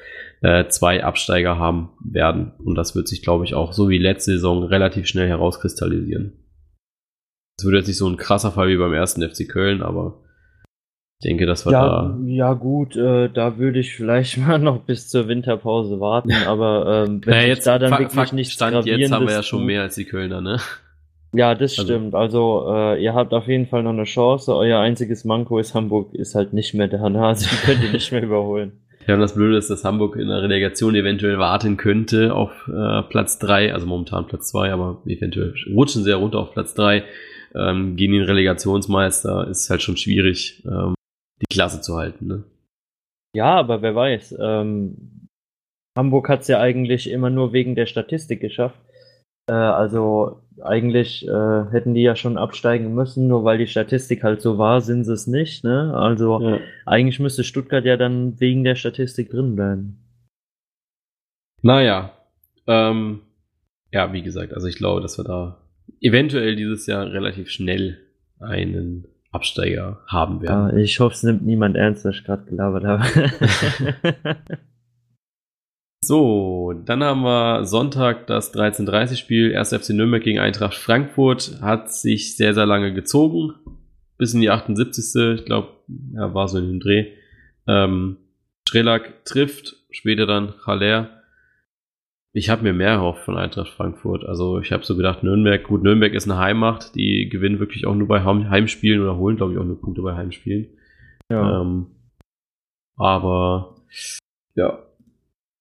äh, zwei Absteiger haben werden. Und das wird sich, glaube ich, auch so wie letzte Saison relativ schnell herauskristallisieren. Es wird jetzt nicht so ein krasser Fall wie beim ersten FC Köln, aber ich denke, das war ja, da. Ja, gut, äh, da würde ich vielleicht mal noch bis zur Winterpause warten, aber ähm, wenn naja, jetzt da dann wirklich nicht Stand jetzt haben wir ja schon mehr als die Kölner, ne? Ja, das also, stimmt. Also, äh, ihr habt auf jeden Fall noch eine Chance. Euer einziges Manko ist Hamburg ist halt nicht mehr da. Also, könnt ihr nicht mehr überholen. Das Blöde ist, dass Hamburg in der Relegation eventuell warten könnte auf äh, Platz drei, also momentan Platz zwei, aber eventuell rutschen sie ja runter auf Platz drei. Ähm, gegen den Relegationsmeister ist halt schon schwierig, ähm, die Klasse zu halten. Ne? Ja, aber wer weiß. Ähm, Hamburg hat es ja eigentlich immer nur wegen der Statistik geschafft. Äh, also eigentlich äh, hätten die ja schon absteigen müssen, nur weil die Statistik halt so war, sind sie es nicht. Ne? Also ja. eigentlich müsste Stuttgart ja dann wegen der Statistik drin bleiben. Naja, ähm, ja, wie gesagt, also ich glaube, dass wir da eventuell dieses Jahr relativ schnell einen Absteiger haben werden. Ja, ich hoffe, es nimmt niemand ernst, was ich gerade gelabert habe. so, dann haben wir Sonntag das 13.30 Spiel. 1. FC Nürnberg gegen Eintracht Frankfurt. Hat sich sehr, sehr lange gezogen. Bis in die 78. Ich glaube, ja, war so in dem Dreh. Ähm, Strelak trifft, später dann Haller ich habe mir mehr erhofft von Eintracht Frankfurt. Also ich habe so gedacht, Nürnberg, gut, Nürnberg ist eine Heimmacht, die gewinnen wirklich auch nur bei Heimspielen oder holen, glaube ich, auch nur Punkte bei Heimspielen. Ja. Ähm, aber ja.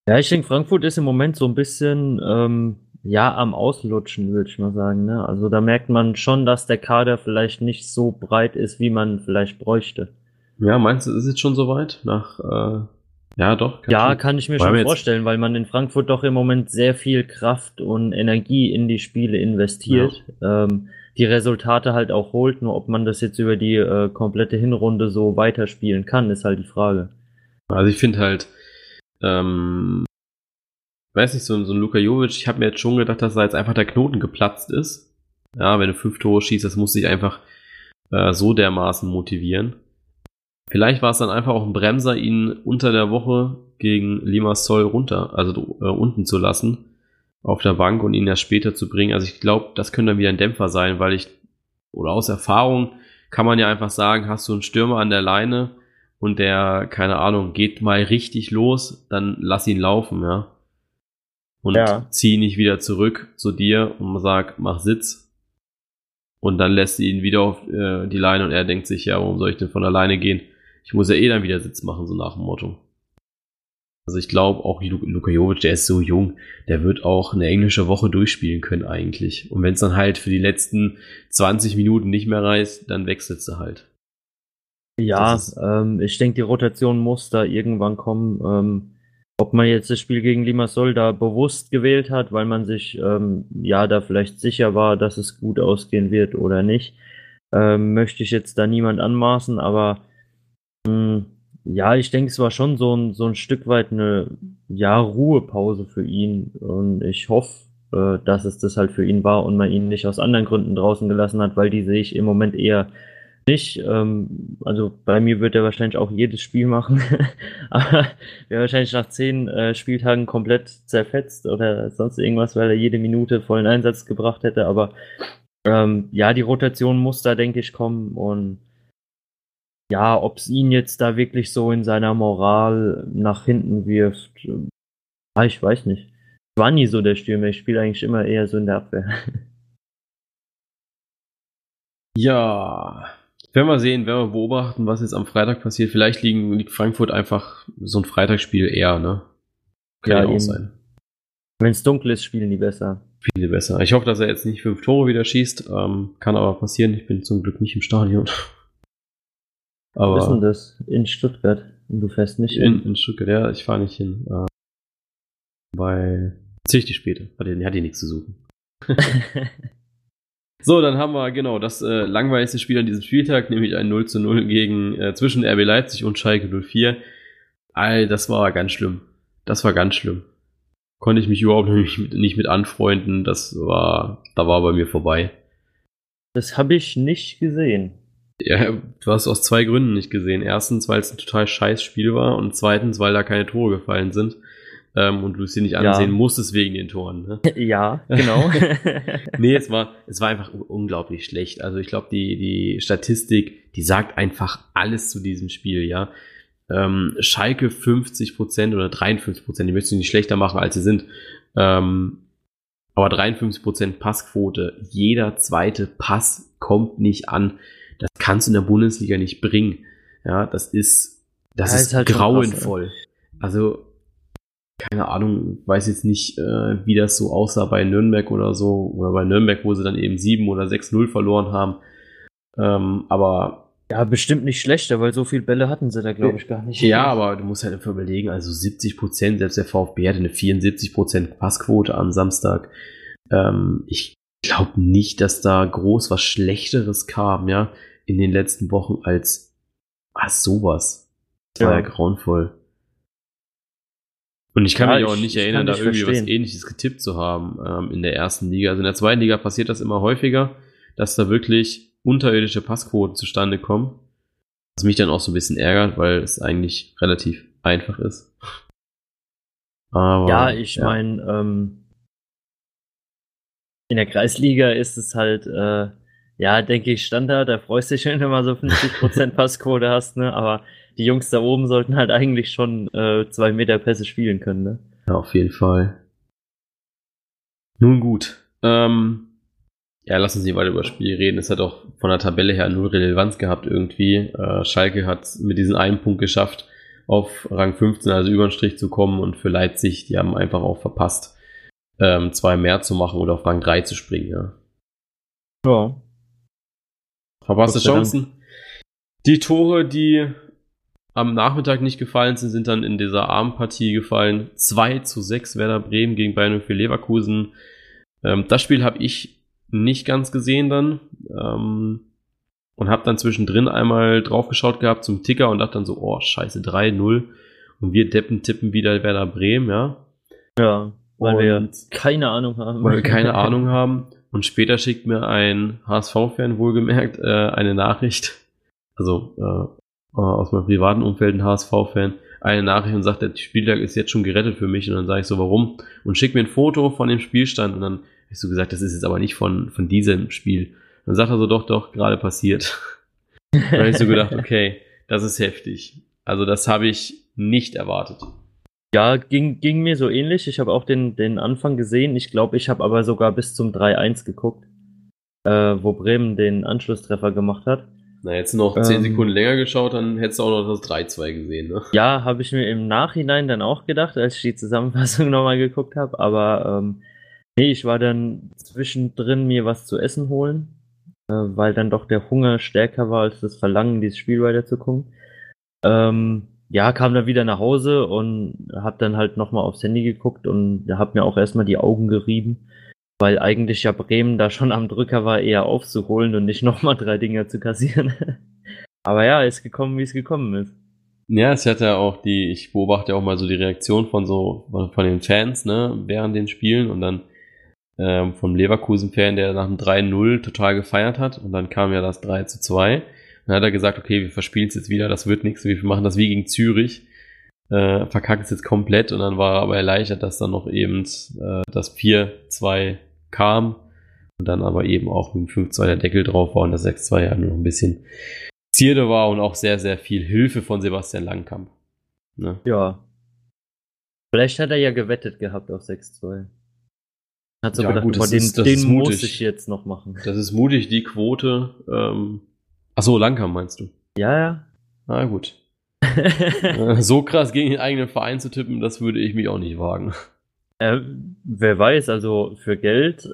Ja, ich denke, Frankfurt ist im Moment so ein bisschen ähm, ja am Auslutschen, würde ich mal sagen. Ne? Also da merkt man schon, dass der Kader vielleicht nicht so breit ist, wie man vielleicht bräuchte. Ja, meinst du, ist es jetzt schon soweit? Nach äh, ja, doch. Kann ja, ich kann ich mir schon vorstellen, weil man in Frankfurt doch im Moment sehr viel Kraft und Energie in die Spiele investiert. Ja. Ähm, die Resultate halt auch holt, nur ob man das jetzt über die äh, komplette Hinrunde so weiterspielen kann, ist halt die Frage. Also ich finde halt, ähm, weiß nicht, so, so ein Luka Jovic, ich habe mir jetzt schon gedacht, dass da jetzt einfach der Knoten geplatzt ist. Ja, wenn du fünf Tore schießt, das muss dich einfach äh, so dermaßen motivieren. Vielleicht war es dann einfach auch ein Bremser, ihn unter der Woche gegen Limassol runter, also äh, unten zu lassen auf der Bank und ihn erst später zu bringen. Also ich glaube, das könnte dann wieder ein Dämpfer sein, weil ich, oder aus Erfahrung kann man ja einfach sagen, hast du einen Stürmer an der Leine und der, keine Ahnung, geht mal richtig los, dann lass ihn laufen, ja. Und ja. zieh nicht wieder zurück zu dir und sag, mach Sitz. Und dann lässt sie ihn wieder auf äh, die Leine und er denkt sich, ja, warum soll ich denn von alleine gehen? ich muss ja eh dann wieder Sitz machen, so nach dem Motto. Also ich glaube auch Luka Jovic, der ist so jung, der wird auch eine englische Woche durchspielen können eigentlich. Und wenn es dann halt für die letzten 20 Minuten nicht mehr reißt, dann wechselt sie halt. Ja, ähm, ich denke, die Rotation muss da irgendwann kommen. Ähm, ob man jetzt das Spiel gegen Limassol da bewusst gewählt hat, weil man sich ähm, ja da vielleicht sicher war, dass es gut ausgehen wird oder nicht, ähm, möchte ich jetzt da niemand anmaßen, aber hm, ja, ich denke, es war schon so ein, so ein Stück weit eine ja, Ruhepause für ihn. Und ich hoffe, äh, dass es das halt für ihn war und man ihn nicht aus anderen Gründen draußen gelassen hat, weil die sehe ich im Moment eher nicht. Ähm, also bei mir wird er wahrscheinlich auch jedes Spiel machen. Aber wäre wahrscheinlich nach zehn äh, Spieltagen komplett zerfetzt oder sonst irgendwas, weil er jede Minute vollen Einsatz gebracht hätte. Aber ähm, ja, die Rotation muss da, denke ich, kommen und ja, ob es ihn jetzt da wirklich so in seiner Moral nach hinten wirft, ah, ich weiß nicht. Ich war nie so der Stürmer, ich spiele eigentlich immer eher so in der Abwehr. Ja, werden wir sehen, werden wir beobachten, was jetzt am Freitag passiert. Vielleicht liegen, liegt Frankfurt einfach so ein Freitagsspiel eher, ne? Kann ja, auch sein. Wenn es dunkel ist, spielen die besser. Viele besser. Ich hoffe, dass er jetzt nicht fünf Tore wieder schießt. Ähm, kann aber passieren. Ich bin zum Glück nicht im Stadion. Aber Wo ist denn das? In Stuttgart. Und du fährst nicht in? In, Stuttgart, ja, ich fahre nicht hin. Äh, weil zähle ich die später. Hat die, hat die nichts zu suchen. so, dann haben wir genau das äh, langweiligste Spiel an diesem Spieltag, nämlich ein 0 zu 0 gegen äh, zwischen RB Leipzig und Schalke 04. All, das war ganz schlimm. Das war ganz schlimm. Konnte ich mich überhaupt nicht mit, nicht mit anfreunden. Das war, da war bei mir vorbei. Das habe ich nicht gesehen. Ja, du hast aus zwei Gründen nicht gesehen. Erstens, weil es ein total scheiß Spiel war und zweitens, weil da keine Tore gefallen sind. Ähm, und du es dir nicht ansehen ja. musstest wegen den Toren. Ne? Ja, genau. nee, es war, es war einfach unglaublich schlecht. Also ich glaube, die, die Statistik, die sagt einfach alles zu diesem Spiel, ja. Ähm, Schalke 50% oder 53%, die möchtest du nicht schlechter machen, als sie sind. Ähm, aber 53% Passquote, jeder zweite Pass kommt nicht an. Das kannst du in der Bundesliga nicht bringen. Ja, das ist, das ja, ist, ist halt grauenvoll. Krass, also, keine Ahnung, weiß jetzt nicht, äh, wie das so aussah bei Nürnberg oder so, oder bei Nürnberg, wo sie dann eben 7 oder 6-0 verloren haben. Ähm, aber Ja, bestimmt nicht schlechter, weil so viele Bälle hatten sie da, glaube ich, gar nicht. Ja, aber du musst halt einfach überlegen, also 70 Prozent, selbst der VfB hatte eine 74 Prozent Passquote am Samstag. Ähm, ich glaube nicht, dass da groß was Schlechteres kam, ja, in den letzten Wochen als, als sowas. Das war ja grauenvoll. Und ich kann ja, mich auch nicht erinnern, da irgendwie verstehen. was ähnliches getippt zu haben ähm, in der ersten Liga. Also in der zweiten Liga passiert das immer häufiger, dass da wirklich unterirdische Passquoten zustande kommen. Was mich dann auch so ein bisschen ärgert, weil es eigentlich relativ einfach ist. Aber, ja, ich ja. meine, ähm, in der Kreisliga ist es halt, äh, ja, denke ich, Standard. Da freust du dich, wenn du mal so 50% Passquote hast, ne? Aber die Jungs da oben sollten halt eigentlich schon äh, zwei Meter Pässe spielen können, ne? Ja, auf jeden Fall. Nun gut. Ähm, ja, lassen Sie weiter über das Spiel reden. Es hat auch von der Tabelle her null Relevanz gehabt irgendwie. Äh, Schalke hat mit diesem einen Punkt geschafft, auf Rang 15, also über den Strich zu kommen und für Leipzig, die haben einfach auch verpasst, ähm, zwei mehr zu machen oder auf Rang 3 zu springen, ja. Ja. Verpasste Chancen. Die Tore, die am Nachmittag nicht gefallen sind, sind dann in dieser Abendpartie gefallen. 2 zu 6 Werder Bremen gegen Bayern für Leverkusen. Ähm, das Spiel habe ich nicht ganz gesehen dann. Ähm, und habe dann zwischendrin einmal draufgeschaut gehabt zum Ticker und dachte dann so, oh, scheiße, 3-0. Und wir Deppen tippen wieder Werder Bremen, ja. Ja, weil und wir keine Ahnung haben. Weil wir keine Ahnung haben. Und später schickt mir ein HSV-Fan wohlgemerkt äh, eine Nachricht, also äh, aus meinem privaten Umfeld ein HSV-Fan, eine Nachricht und sagt, der Spieltag ist jetzt schon gerettet für mich. Und dann sage ich so, warum? Und schickt mir ein Foto von dem Spielstand und dann hast du gesagt, das ist jetzt aber nicht von, von diesem Spiel. Dann sagt er so, doch, doch, gerade passiert. dann habe ich so gedacht, okay, das ist heftig. Also das habe ich nicht erwartet. Ja, ging, ging mir so ähnlich. Ich habe auch den, den Anfang gesehen. Ich glaube, ich habe aber sogar bis zum 3-1 geguckt, äh, wo Bremen den Anschlusstreffer gemacht hat. Na, jetzt noch 10 ähm, Sekunden länger geschaut, dann hättest du auch noch das 3-2 gesehen, ne? Ja, habe ich mir im Nachhinein dann auch gedacht, als ich die Zusammenfassung nochmal geguckt habe. Aber ähm, nee, ich war dann zwischendrin mir was zu essen holen, äh, weil dann doch der Hunger stärker war als das Verlangen, dieses Spiel weiterzugucken. Ähm, ja, kam dann wieder nach Hause und hab dann halt nochmal aufs Handy geguckt und hab mir auch erstmal die Augen gerieben, weil eigentlich ja Bremen da schon am Drücker war, eher aufzuholen und nicht nochmal drei Dinger zu kassieren. Aber ja, ist gekommen, wie es gekommen ist. Ja, es hat ja auch die, ich beobachte ja auch mal so die Reaktion von so, von den Fans, ne, während den Spielen und dann ähm, vom Leverkusen-Fan, der nach dem 3-0 total gefeiert hat und dann kam ja das 3 zu 2 dann hat er gesagt, okay, wir verspielen es jetzt wieder, das wird nichts, wir machen das wie gegen Zürich, äh, verkacken es jetzt komplett und dann war er aber erleichtert, dass dann noch eben äh, das 4-2 kam und dann aber eben auch mit dem 5-2 der Deckel drauf war und das 6-2 ja nur noch ein bisschen Zierde war und auch sehr, sehr viel Hilfe von Sebastian Langkamp. Ne? Ja. Vielleicht hat er ja gewettet gehabt auf 6-2. Hat so ja, gedacht, gut, das den, ist, das den ist muss ich jetzt noch machen. Das ist mutig, die Quote ähm, Achso, Langkamp meinst du? Ja, ja. Na gut. Äh, so krass gegen den eigenen Verein zu tippen, das würde ich mich auch nicht wagen. Äh, wer weiß, also für Geld.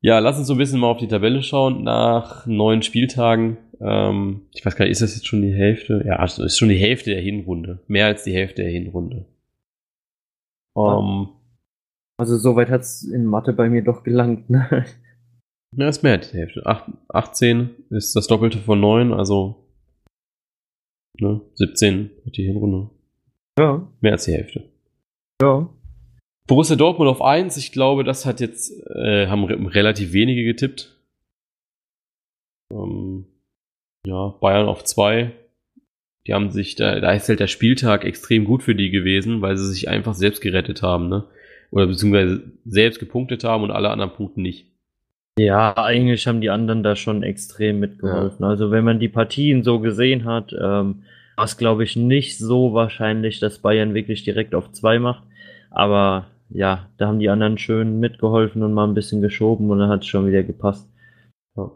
ja, lass uns so ein bisschen mal auf die Tabelle schauen. Nach neun Spieltagen, ähm, ich weiß gar nicht, ist das jetzt schon die Hälfte? Ja, also ist schon die Hälfte der Hinrunde. Mehr als die Hälfte der Hinrunde. Um, also soweit hat es in Mathe bei mir doch gelangt. Ne? Ja, ist mehr als die Hälfte. 8, 18 ist das Doppelte von 9, also ne, 17 hat die Hinrunde. Ja. Mehr als die Hälfte. Ja. Borussia Dortmund auf 1, ich glaube, das hat jetzt, äh, haben relativ wenige getippt. Ähm, ja, Bayern auf 2. Die haben sich, da, da ist halt der Spieltag extrem gut für die gewesen, weil sie sich einfach selbst gerettet haben, ne? Oder beziehungsweise selbst gepunktet haben und alle anderen Punkten nicht. Ja, eigentlich haben die anderen da schon extrem mitgeholfen. Ja. Also wenn man die Partien so gesehen hat, ähm, war es glaube ich nicht so wahrscheinlich, dass Bayern wirklich direkt auf zwei macht. Aber ja, da haben die anderen schön mitgeholfen und mal ein bisschen geschoben und dann hat es schon wieder gepasst. Ja.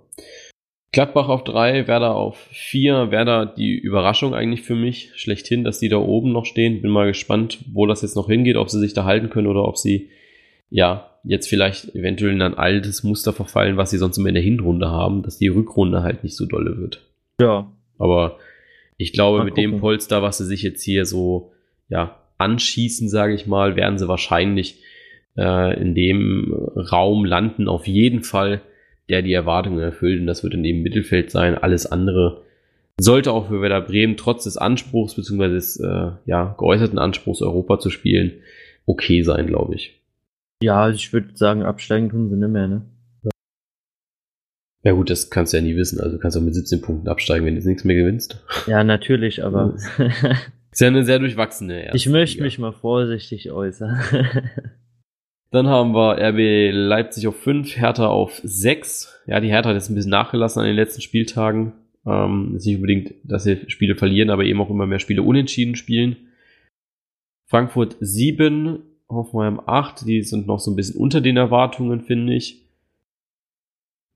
Gladbach auf drei, Werder auf vier. Werder die Überraschung eigentlich für mich schlechthin, dass die da oben noch stehen. Bin mal gespannt, wo das jetzt noch hingeht, ob sie sich da halten können oder ob sie ja jetzt vielleicht eventuell in ein altes Muster verfallen, was sie sonst immer in der Hinrunde haben, dass die Rückrunde halt nicht so dolle wird. Ja. Aber ich glaube, mal mit gucken. dem Polster, was sie sich jetzt hier so, ja, anschießen, sage ich mal, werden sie wahrscheinlich äh, in dem Raum landen, auf jeden Fall, der die Erwartungen erfüllt. Und das wird in dem Mittelfeld sein. Alles andere sollte auch für Werder Bremen trotz des Anspruchs, beziehungsweise des äh, ja, geäußerten Anspruchs, Europa zu spielen, okay sein, glaube ich. Ja, ich würde sagen, absteigen tun sie nicht mehr, ne? Ja gut, das kannst du ja nie wissen. Also du kannst auch mit 17 Punkten absteigen, wenn du jetzt nichts mehr gewinnst. Ja, natürlich, aber... ist ja eine sehr durchwachsene erste Ich möchte Liga. mich mal vorsichtig äußern. Dann haben wir RB Leipzig auf 5, Hertha auf 6. Ja, die Hertha hat jetzt ein bisschen nachgelassen an den letzten Spieltagen. Ähm, ist nicht unbedingt, dass sie Spiele verlieren, aber eben auch immer mehr Spiele unentschieden spielen. Frankfurt 7, Hoffenheim 8, die sind noch so ein bisschen unter den Erwartungen, finde ich.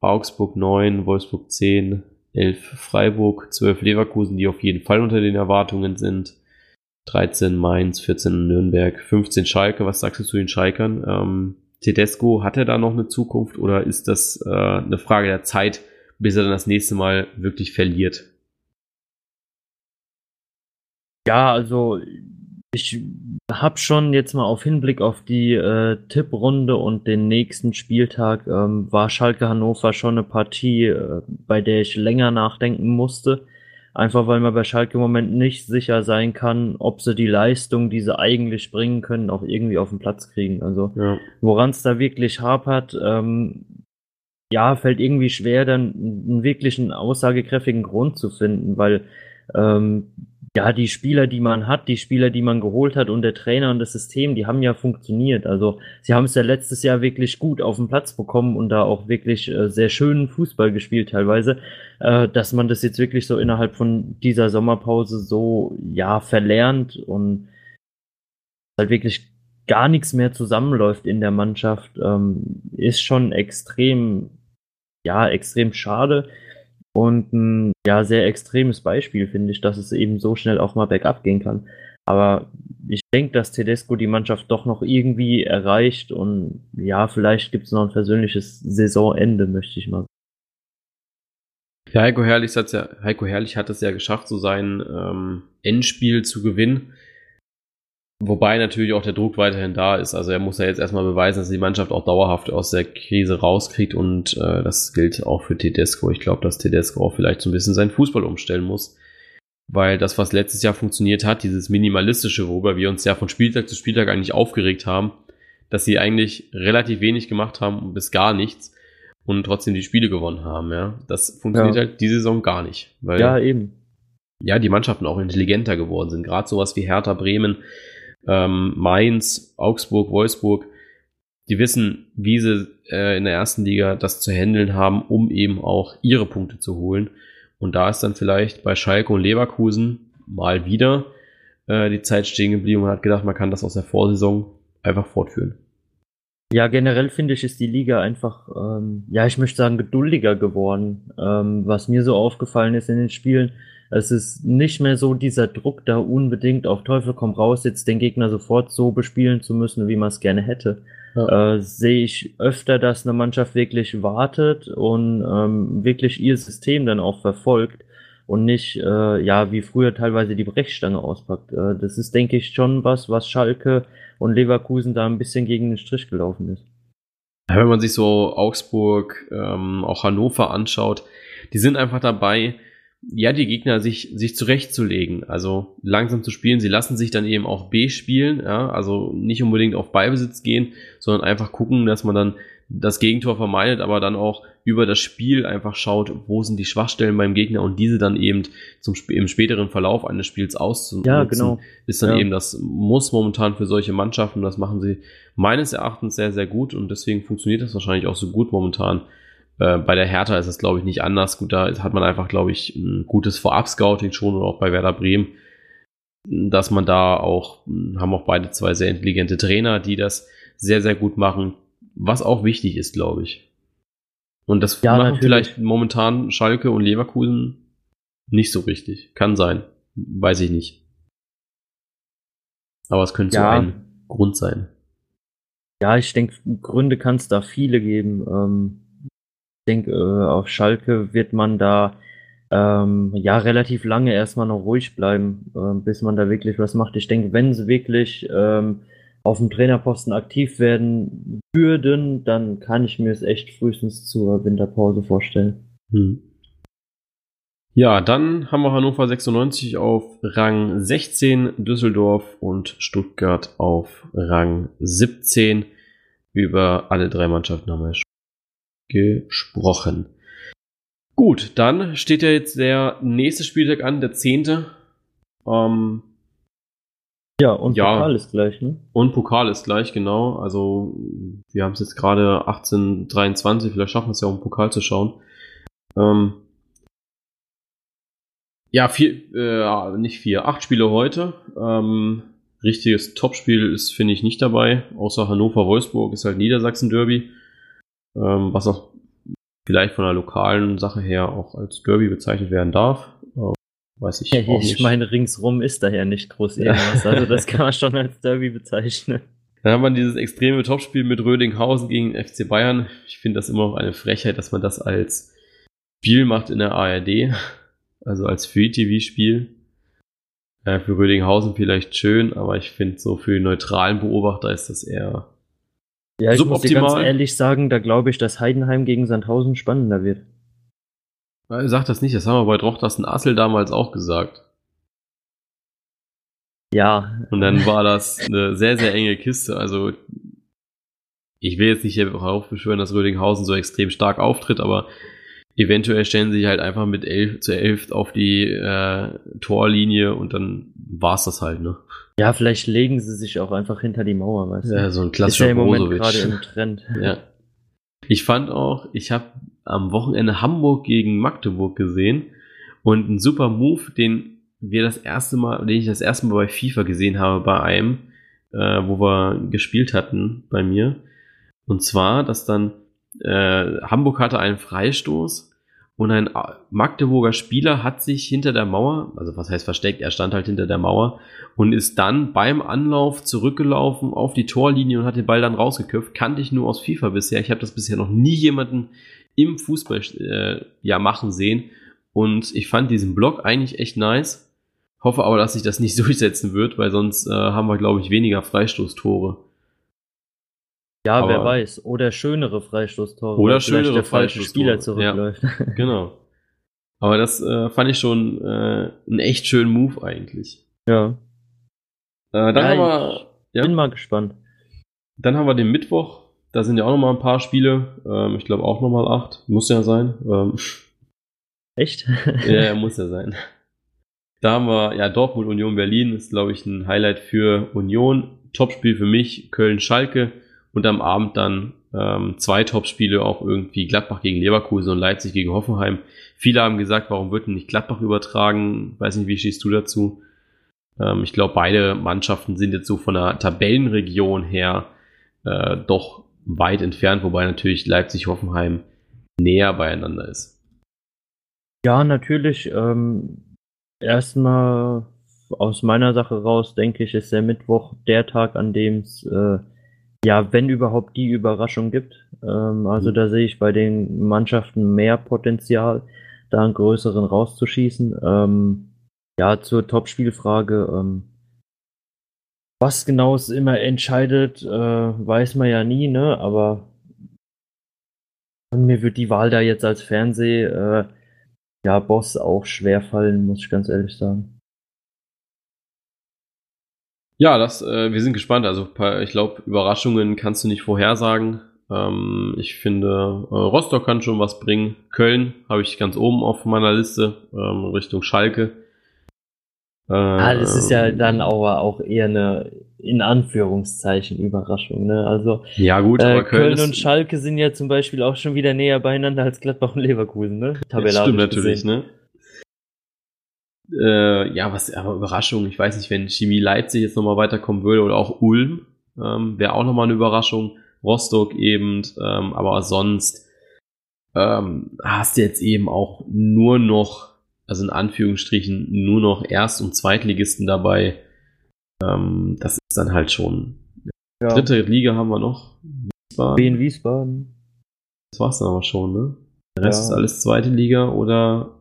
Augsburg 9, Wolfsburg 10, 11 Freiburg, 12 Leverkusen, die auf jeden Fall unter den Erwartungen sind. 13 Mainz, 14 Nürnberg, 15 Schalke. Was sagst du zu den Schalkern? Ähm, Tedesco, hat er da noch eine Zukunft oder ist das äh, eine Frage der Zeit, bis er dann das nächste Mal wirklich verliert? Ja, also ich habe schon jetzt mal auf Hinblick auf die äh, Tipprunde und den nächsten Spieltag ähm, war Schalke Hannover schon eine Partie, äh, bei der ich länger nachdenken musste. Einfach weil man bei Schalke im Moment nicht sicher sein kann, ob sie die Leistung, die sie eigentlich bringen können, auch irgendwie auf den Platz kriegen. Also ja. woran es da wirklich hapert, ähm, ja, fällt irgendwie schwer, dann einen wirklichen aussagekräftigen Grund zu finden, weil ähm, ja, die Spieler, die man hat, die Spieler, die man geholt hat und der Trainer und das System, die haben ja funktioniert. Also sie haben es ja letztes Jahr wirklich gut auf den Platz bekommen und da auch wirklich äh, sehr schönen Fußball gespielt teilweise, äh, dass man das jetzt wirklich so innerhalb von dieser Sommerpause so, ja, verlernt und halt wirklich gar nichts mehr zusammenläuft in der Mannschaft, ähm, ist schon extrem, ja, extrem schade. Und ein ja, sehr extremes Beispiel finde ich, dass es eben so schnell auch mal bergab gehen kann. Aber ich denke, dass Tedesco die Mannschaft doch noch irgendwie erreicht und ja, vielleicht gibt es noch ein persönliches Saisonende, möchte ich mal. Ja, Heiko Herrlich, ja, Heiko Herrlich hat es ja geschafft, so sein ähm, Endspiel zu gewinnen. Wobei natürlich auch der Druck weiterhin da ist. Also er muss ja jetzt erstmal beweisen, dass die Mannschaft auch dauerhaft aus der Krise rauskriegt und äh, das gilt auch für Tedesco. Ich glaube, dass Tedesco auch vielleicht so ein bisschen seinen Fußball umstellen muss. Weil das, was letztes Jahr funktioniert hat, dieses Minimalistische, worüber wir uns ja von Spieltag zu Spieltag eigentlich aufgeregt haben, dass sie eigentlich relativ wenig gemacht haben bis gar nichts und trotzdem die Spiele gewonnen haben, ja. Das funktioniert ja. halt diese Saison gar nicht. Weil, ja, eben. Ja, die Mannschaften auch intelligenter geworden sind. Gerade sowas wie Hertha Bremen, ähm, Mainz, Augsburg, Wolfsburg, die wissen, wie sie äh, in der ersten Liga das zu handeln haben, um eben auch ihre Punkte zu holen. Und da ist dann vielleicht bei Schalke und Leverkusen mal wieder äh, die Zeit stehen geblieben und hat gedacht, man kann das aus der Vorsaison einfach fortführen. Ja, generell finde ich, ist die Liga einfach, ähm, ja, ich möchte sagen, geduldiger geworden. Ähm, was mir so aufgefallen ist in den Spielen, es ist nicht mehr so dieser Druck, da unbedingt auf Teufel komm raus, jetzt den Gegner sofort so bespielen zu müssen, wie man es gerne hätte. Ja. Äh, sehe ich öfter, dass eine Mannschaft wirklich wartet und ähm, wirklich ihr System dann auch verfolgt und nicht, äh, ja, wie früher teilweise die Brechstange auspackt. Äh, das ist, denke ich, schon was, was Schalke und Leverkusen da ein bisschen gegen den Strich gelaufen ist. Wenn man sich so Augsburg, ähm, auch Hannover anschaut, die sind einfach dabei, ja, die Gegner sich, sich zurechtzulegen, also langsam zu spielen. Sie lassen sich dann eben auch B spielen, ja, also nicht unbedingt auf Beibesitz gehen, sondern einfach gucken, dass man dann das Gegentor vermeidet, aber dann auch über das Spiel einfach schaut, wo sind die Schwachstellen beim Gegner und diese dann eben zum im späteren Verlauf eines Spiels auszunutzen, ja, genau. ist dann ja. eben das muss momentan für solche Mannschaften, das machen sie meines Erachtens sehr, sehr gut und deswegen funktioniert das wahrscheinlich auch so gut momentan äh, bei der Hertha ist es, glaube ich, nicht anders. Gut, da hat man einfach, glaube ich, ein gutes Vorab-Scouting schon und auch bei Werder Bremen, dass man da auch, hm, haben auch beide zwei sehr intelligente Trainer, die das sehr, sehr gut machen, was auch wichtig ist, glaube ich. Und das ja, machen natürlich. vielleicht momentan Schalke und Leverkusen nicht so richtig. Kann sein. Weiß ich nicht. Aber es könnte ja. so ein Grund sein. Ja, ich denke, Gründe kann es da viele geben. Ähm, denke, äh, auf Schalke wird man da ähm, ja relativ lange erstmal noch ruhig bleiben, äh, bis man da wirklich was macht. Ich denke, wenn sie wirklich ähm, auf dem Trainerposten aktiv werden würden, dann kann ich mir es echt frühestens zur Winterpause vorstellen. Hm. Ja, dann haben wir Hannover 96 auf Rang 16, Düsseldorf und Stuttgart auf Rang 17. Über alle drei Mannschaften haben wir gesprochen. Gut, dann steht ja jetzt der nächste Spieltag an, der zehnte. Ähm, ja, und ja, Pokal ist gleich, ne? Und Pokal ist gleich, genau. Also, wir haben es jetzt gerade 1823, vielleicht schaffen wir es ja, um Pokal zu schauen. Ähm, ja, vier, äh, nicht vier, acht Spiele heute. Ähm, richtiges Topspiel ist, finde ich, nicht dabei. Außer Hannover-Wolfsburg ist halt Niedersachsen-Derby. Ähm, was auch vielleicht von der lokalen Sache her auch als Derby bezeichnet werden darf. Ähm, weiß ich ja, auch nicht. Ich meine, ringsrum ist daher nicht groß irgendwas. Also das kann man schon als Derby bezeichnen. Dann haben wir dieses extreme Topspiel mit Rödinghausen gegen FC Bayern. Ich finde das immer noch eine Frechheit, dass man das als Spiel macht in der ARD also als Free-TV-Spiel. Äh, für Rödinghausen vielleicht schön, aber ich finde so für neutralen Beobachter ist das eher ja, ich muss dir ganz ehrlich sagen, da glaube ich, dass Heidenheim gegen Sandhausen spannender wird. Sag das nicht, das haben wir bei Drochtersen Assel damals auch gesagt. Ja. Und dann war das eine sehr, sehr enge Kiste. Also, ich will jetzt nicht darauf beschwören, dass Rödinghausen so extrem stark auftritt, aber eventuell stellen sie sich halt einfach mit 11 zu 11 auf die äh, Torlinie und dann war's das halt, ne? Ja, vielleicht legen sie sich auch einfach hinter die Mauer, weißt du? Ja, so ein klassischer Ist ja im Moment gerade im Trend. ja. Ich fand auch, ich habe am Wochenende Hamburg gegen Magdeburg gesehen und ein super Move, den wir das erste Mal, den ich das erste Mal bei FIFA gesehen habe, bei einem, äh, wo wir gespielt hatten bei mir. Und zwar, dass dann äh, Hamburg hatte einen Freistoß und ein Magdeburger Spieler hat sich hinter der Mauer, also was heißt versteckt, er stand halt hinter der Mauer und ist dann beim Anlauf zurückgelaufen auf die Torlinie und hat den Ball dann rausgeköpft. Kannte ich nur aus FIFA bisher. Ich habe das bisher noch nie jemanden im Fußball äh, ja machen sehen. Und ich fand diesen Block eigentlich echt nice. Hoffe aber, dass sich das nicht durchsetzen wird, weil sonst äh, haben wir, glaube ich, weniger Freistoßtore. Ja, aber wer weiß. Oder schönere Freistoßtore. Oder schönere der falsche Spieler zurückläuft. Ja, genau. Aber das äh, fand ich schon äh, einen echt schönen Move eigentlich. Ja. Äh, dann ja, haben wir, ja. bin mal gespannt. Dann haben wir den Mittwoch. Da sind ja auch noch mal ein paar Spiele. Ähm, ich glaube auch noch mal acht. Muss ja sein. Ähm, Echt? ja, muss ja sein. Da haben wir, ja, Dortmund Union Berlin ist, glaube ich, ein Highlight für Union. Topspiel für mich, Köln-Schalke und am Abend dann ähm, zwei Topspiele auch irgendwie Gladbach gegen Leverkusen und Leipzig gegen Hoffenheim. Viele haben gesagt, warum wird denn nicht Gladbach übertragen? Weiß nicht, wie stehst du dazu? Ähm, ich glaube, beide Mannschaften sind jetzt so von der Tabellenregion her äh, doch weit entfernt, wobei natürlich Leipzig-Hoffenheim näher beieinander ist. Ja, natürlich. Ähm, erstmal aus meiner Sache raus, denke ich, ist der Mittwoch der Tag, an dem es äh, ja, wenn überhaupt die Überraschung gibt. Ähm, also mhm. da sehe ich bei den Mannschaften mehr Potenzial, da einen größeren rauszuschießen. Ähm, ja, zur Topspielfrage. Ähm, was genau es immer entscheidet, äh, weiß man ja nie, ne? Aber mir wird die Wahl da jetzt als Fernseh, äh, ja, Boss auch schwer fallen, muss ich ganz ehrlich sagen. Ja, das, äh, wir sind gespannt. Also ich glaube, Überraschungen kannst du nicht vorhersagen. Ähm, ich finde, äh, Rostock kann schon was bringen. Köln habe ich ganz oben auf meiner Liste, ähm, Richtung Schalke. Äh, ah, das ist ja dann aber auch eher eine in Anführungszeichen Überraschung. Ne? Also ja gut, aber äh, Köln, Köln und Schalke sind ja zum Beispiel auch schon wieder näher beieinander als Gladbach und Leverkusen. Ne? Das stimmt natürlich, gesehen. ne? Äh, ja, was, aber Überraschung. Ich weiß nicht, wenn Chemie Leipzig jetzt nochmal weiterkommen würde oder auch Ulm, ähm, wäre auch nochmal eine Überraschung. Rostock eben, ähm, aber sonst ähm, hast du jetzt eben auch nur noch, also in Anführungsstrichen, nur noch Erst- und Zweitligisten dabei. Ähm, das ist dann halt schon Ja. Dritte Liga haben wir noch. Wiesbaden. Wien Wiesbaden. Das war's dann aber schon, ne? Der Rest ja. ist alles zweite Liga oder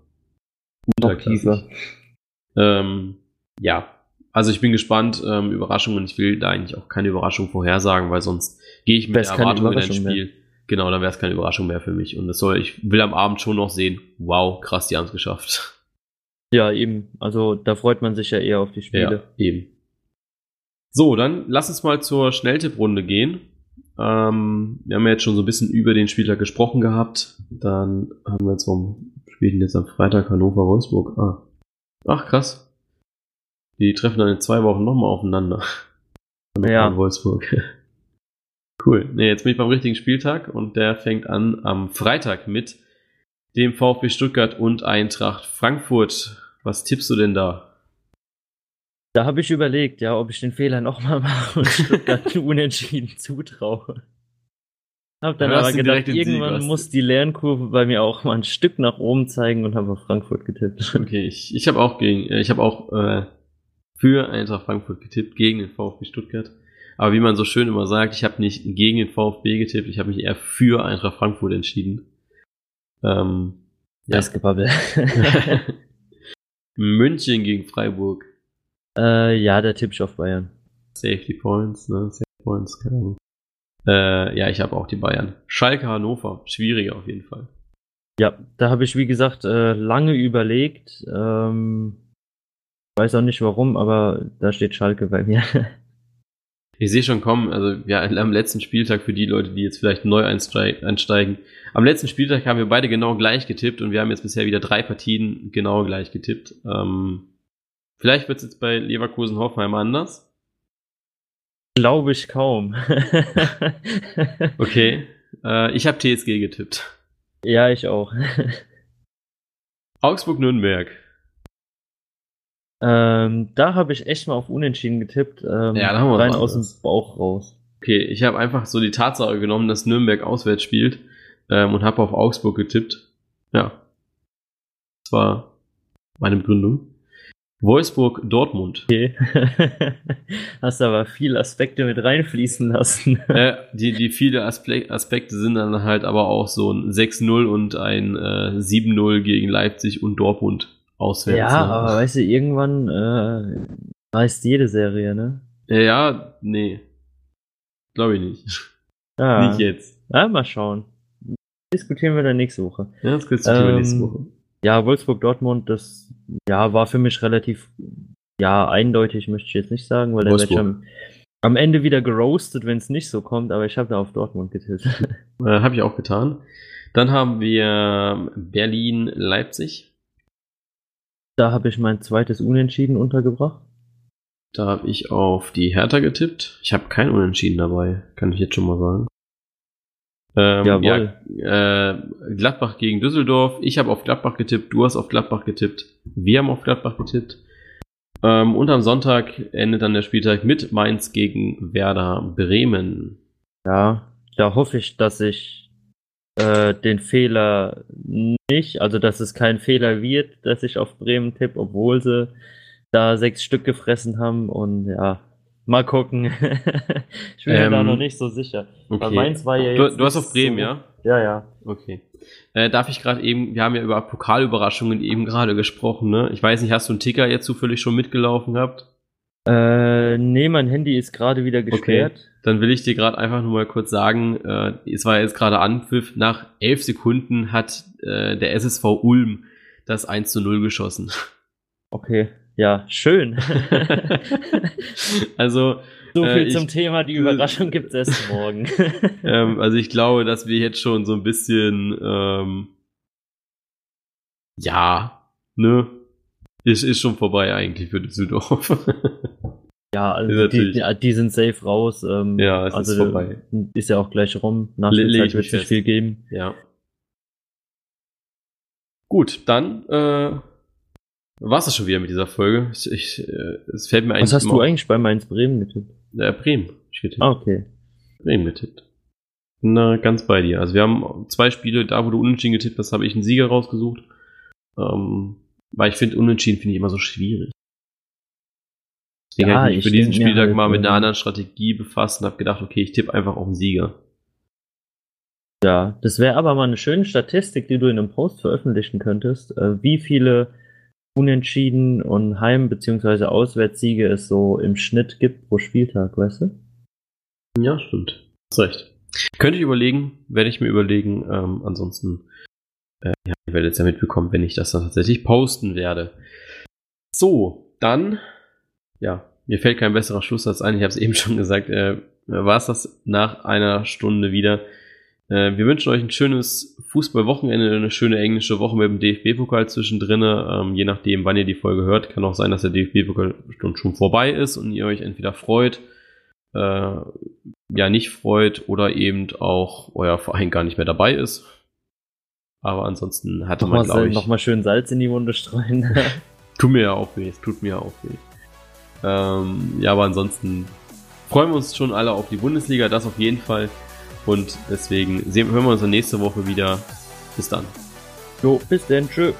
Unterklasse. Ähm, ja, also ich bin gespannt, ähm, Überraschungen. Ich will da eigentlich auch keine Überraschung vorhersagen, weil sonst gehe ich mit der Erwartung in ein Spiel. Mehr. Genau, dann wäre es keine Überraschung mehr für mich. Und das soll, ich will am Abend schon noch sehen, wow, krass, die haben es geschafft. Ja, eben. Also da freut man sich ja eher auf die Spiele. Ja, eben. So, dann lass uns mal zur Schnelltipprunde gehen. Ähm, wir haben ja jetzt schon so ein bisschen über den Spieltag gesprochen gehabt. Dann haben wir jetzt vom Spielen jetzt am Freitag Hannover-Wolfsburg. Ah. Ach, krass. Die treffen dann in zwei Wochen nochmal aufeinander. Hannover ja. Wolfsburg. cool. Ne, jetzt bin ich beim richtigen Spieltag und der fängt an am Freitag mit dem VfB Stuttgart und Eintracht Frankfurt. Was tippst du denn da? Da habe ich überlegt, ja, ob ich den Fehler nochmal mache und Stuttgart unentschieden zutraue. Hab dann aber gedacht, irgendwann Sieg, muss die Lernkurve bei mir auch mal ein Stück nach oben zeigen und habe auf Frankfurt getippt. Okay, ich, ich habe auch gegen, äh, ich habe auch äh, für Eintracht Frankfurt getippt gegen den VfB Stuttgart. Aber wie man so schön immer sagt, ich habe nicht gegen den VfB getippt, ich habe mich eher für Eintracht Frankfurt entschieden. Ähm, ja. Das Gebabbel. München gegen Freiburg. Äh, ja, der tippe ich auf Bayern. Safety Points, ne? Safety Points, keine Ahnung. Äh, ja, ich habe auch die Bayern. Schalke Hannover, schwieriger auf jeden Fall. Ja, da habe ich, wie gesagt, äh, lange überlegt. Ähm, weiß auch nicht warum, aber da steht Schalke bei mir. Ich sehe schon kommen, also ja, am letzten Spieltag für die Leute, die jetzt vielleicht neu einsteigen. Am letzten Spieltag haben wir beide genau gleich getippt und wir haben jetzt bisher wieder drei Partien genau gleich getippt. Ähm, vielleicht wird es jetzt bei Leverkusen Hoffenheim anders. Glaube ich kaum. okay. Äh, ich habe TSG getippt. Ja, ich auch. Augsburg-Nürnberg. Ähm, da habe ich echt mal auf Unentschieden getippt. Ähm, ja, da haben wir rein aus dem Bauch raus. Okay, ich habe einfach so die Tatsache genommen, dass Nürnberg auswärts spielt ähm, und habe auf Augsburg getippt. Ja. Das war meine Begründung. Wolfsburg-Dortmund. Okay. Hast aber viele Aspekte mit reinfließen lassen. äh, die, die viele Aspe Aspekte sind dann halt aber auch so ein 6-0 und ein äh, 7-0 gegen Leipzig und Dortmund auswärts. Ja, ne? aber weißt du, irgendwann äh, reißt jede Serie, ne? Ja, nee. Glaube ich nicht. Ah. Nicht jetzt. Ja, mal schauen. Diskutieren wir dann nächste Woche. Ja, das diskutieren ähm, wir nächste Woche. Ja, Wolfsburg-Dortmund, das ja, war für mich relativ ja, eindeutig, möchte ich jetzt nicht sagen, weil der wird am, am Ende wieder geroastet, wenn es nicht so kommt, aber ich habe da auf Dortmund getippt. Äh, habe ich auch getan. Dann haben wir Berlin-Leipzig. Da habe ich mein zweites Unentschieden untergebracht. Da habe ich auf die Hertha getippt. Ich habe kein Unentschieden dabei, kann ich jetzt schon mal sagen. Ähm. Ja, äh, Gladbach gegen Düsseldorf. Ich habe auf Gladbach getippt, du hast auf Gladbach getippt, wir haben auf Gladbach getippt. Ähm, und am Sonntag endet dann der Spieltag mit Mainz gegen Werder Bremen. Ja, da hoffe ich, dass ich äh, den Fehler nicht, also dass es kein Fehler wird, dass ich auf Bremen tippe, obwohl sie da sechs Stück gefressen haben und ja, Mal gucken. ich bin ähm, mir da ähm, noch nicht so sicher. Okay. Meins war ja jetzt. Du, du hast auf Bremen, so, ja? Ja, ja. Okay. Äh, darf ich gerade eben, wir haben ja über Pokalüberraschungen eben gerade gesprochen, ne? Ich weiß nicht, hast du einen Ticker jetzt zufällig schon mitgelaufen gehabt? Äh, nee, mein Handy ist gerade wieder gesperrt. Okay. Dann will ich dir gerade einfach nur mal kurz sagen, äh, es war jetzt gerade Anpfiff, nach elf Sekunden hat äh, der SSV Ulm das 1 zu 0 geschossen. Okay. Ja, schön. also. So viel äh, ich, zum Thema, die Überraschung gibt es erst morgen. ähm, also ich glaube, dass wir jetzt schon so ein bisschen, ähm, ja, ne? Ist, ist schon vorbei eigentlich für Düsseldorf. ja, also die, die, die, sind safe raus. Ähm, ja, es also ist vorbei. Ist ja auch gleich rum. Nach der Zeit wird es nicht viel geben. Ja. Gut, dann äh, war es schon wieder mit dieser Folge. Ich, ich, äh, es fällt mir eigentlich. Was hast du eigentlich bei Mainz Bremen getippt? Äh, Bremen. Ich getippt. Ah, okay. Bremen getippt. Na, ganz bei dir. Also wir haben zwei Spiele, da wo du unentschieden getippt hast, habe ich einen Sieger rausgesucht. Ähm, weil ich finde, unentschieden finde ich immer so schwierig. Deswegen ja, habe ich mich für diesen Spieltag halt, mal mit einer ähm, anderen Strategie befasst und habe gedacht, okay, ich tippe einfach auf den Sieger. Ja, das wäre aber mal eine schöne Statistik, die du in einem Post veröffentlichen könntest. Äh, wie viele Unentschieden und Heim- bzw. Auswärtssiege es so im Schnitt gibt pro Spieltag, weißt du? Ja, stimmt. Hast recht. Könnte ich überlegen, werde ich mir überlegen. Ähm, ansonsten, äh, ja, ihr werdet es ja mitbekommen, wenn ich das dann tatsächlich posten werde. So, dann, ja, mir fällt kein besserer Schlusssatz ein. Ich habe es eben schon gesagt. Äh, War es das nach einer Stunde wieder? Äh, wir wünschen euch ein schönes Fußballwochenende, eine schöne englische Woche mit dem DFB-Pokal zwischendrin. Ähm, je nachdem, wann ihr die Folge hört, kann auch sein, dass der DFB-Pokal schon vorbei ist und ihr euch entweder freut, äh, ja nicht freut oder eben auch euer Verein gar nicht mehr dabei ist. Aber ansonsten hatte man, glaube ich... Nochmal schön Salz in die Wunde streuen. tut mir ja auch weh, es tut mir ja auch weh. Ähm, ja, aber ansonsten freuen wir uns schon alle auf die Bundesliga, das auf jeden Fall. Und deswegen sehen, hören wir uns nächste Woche wieder. Bis dann. Jo, bis dann. Tschö.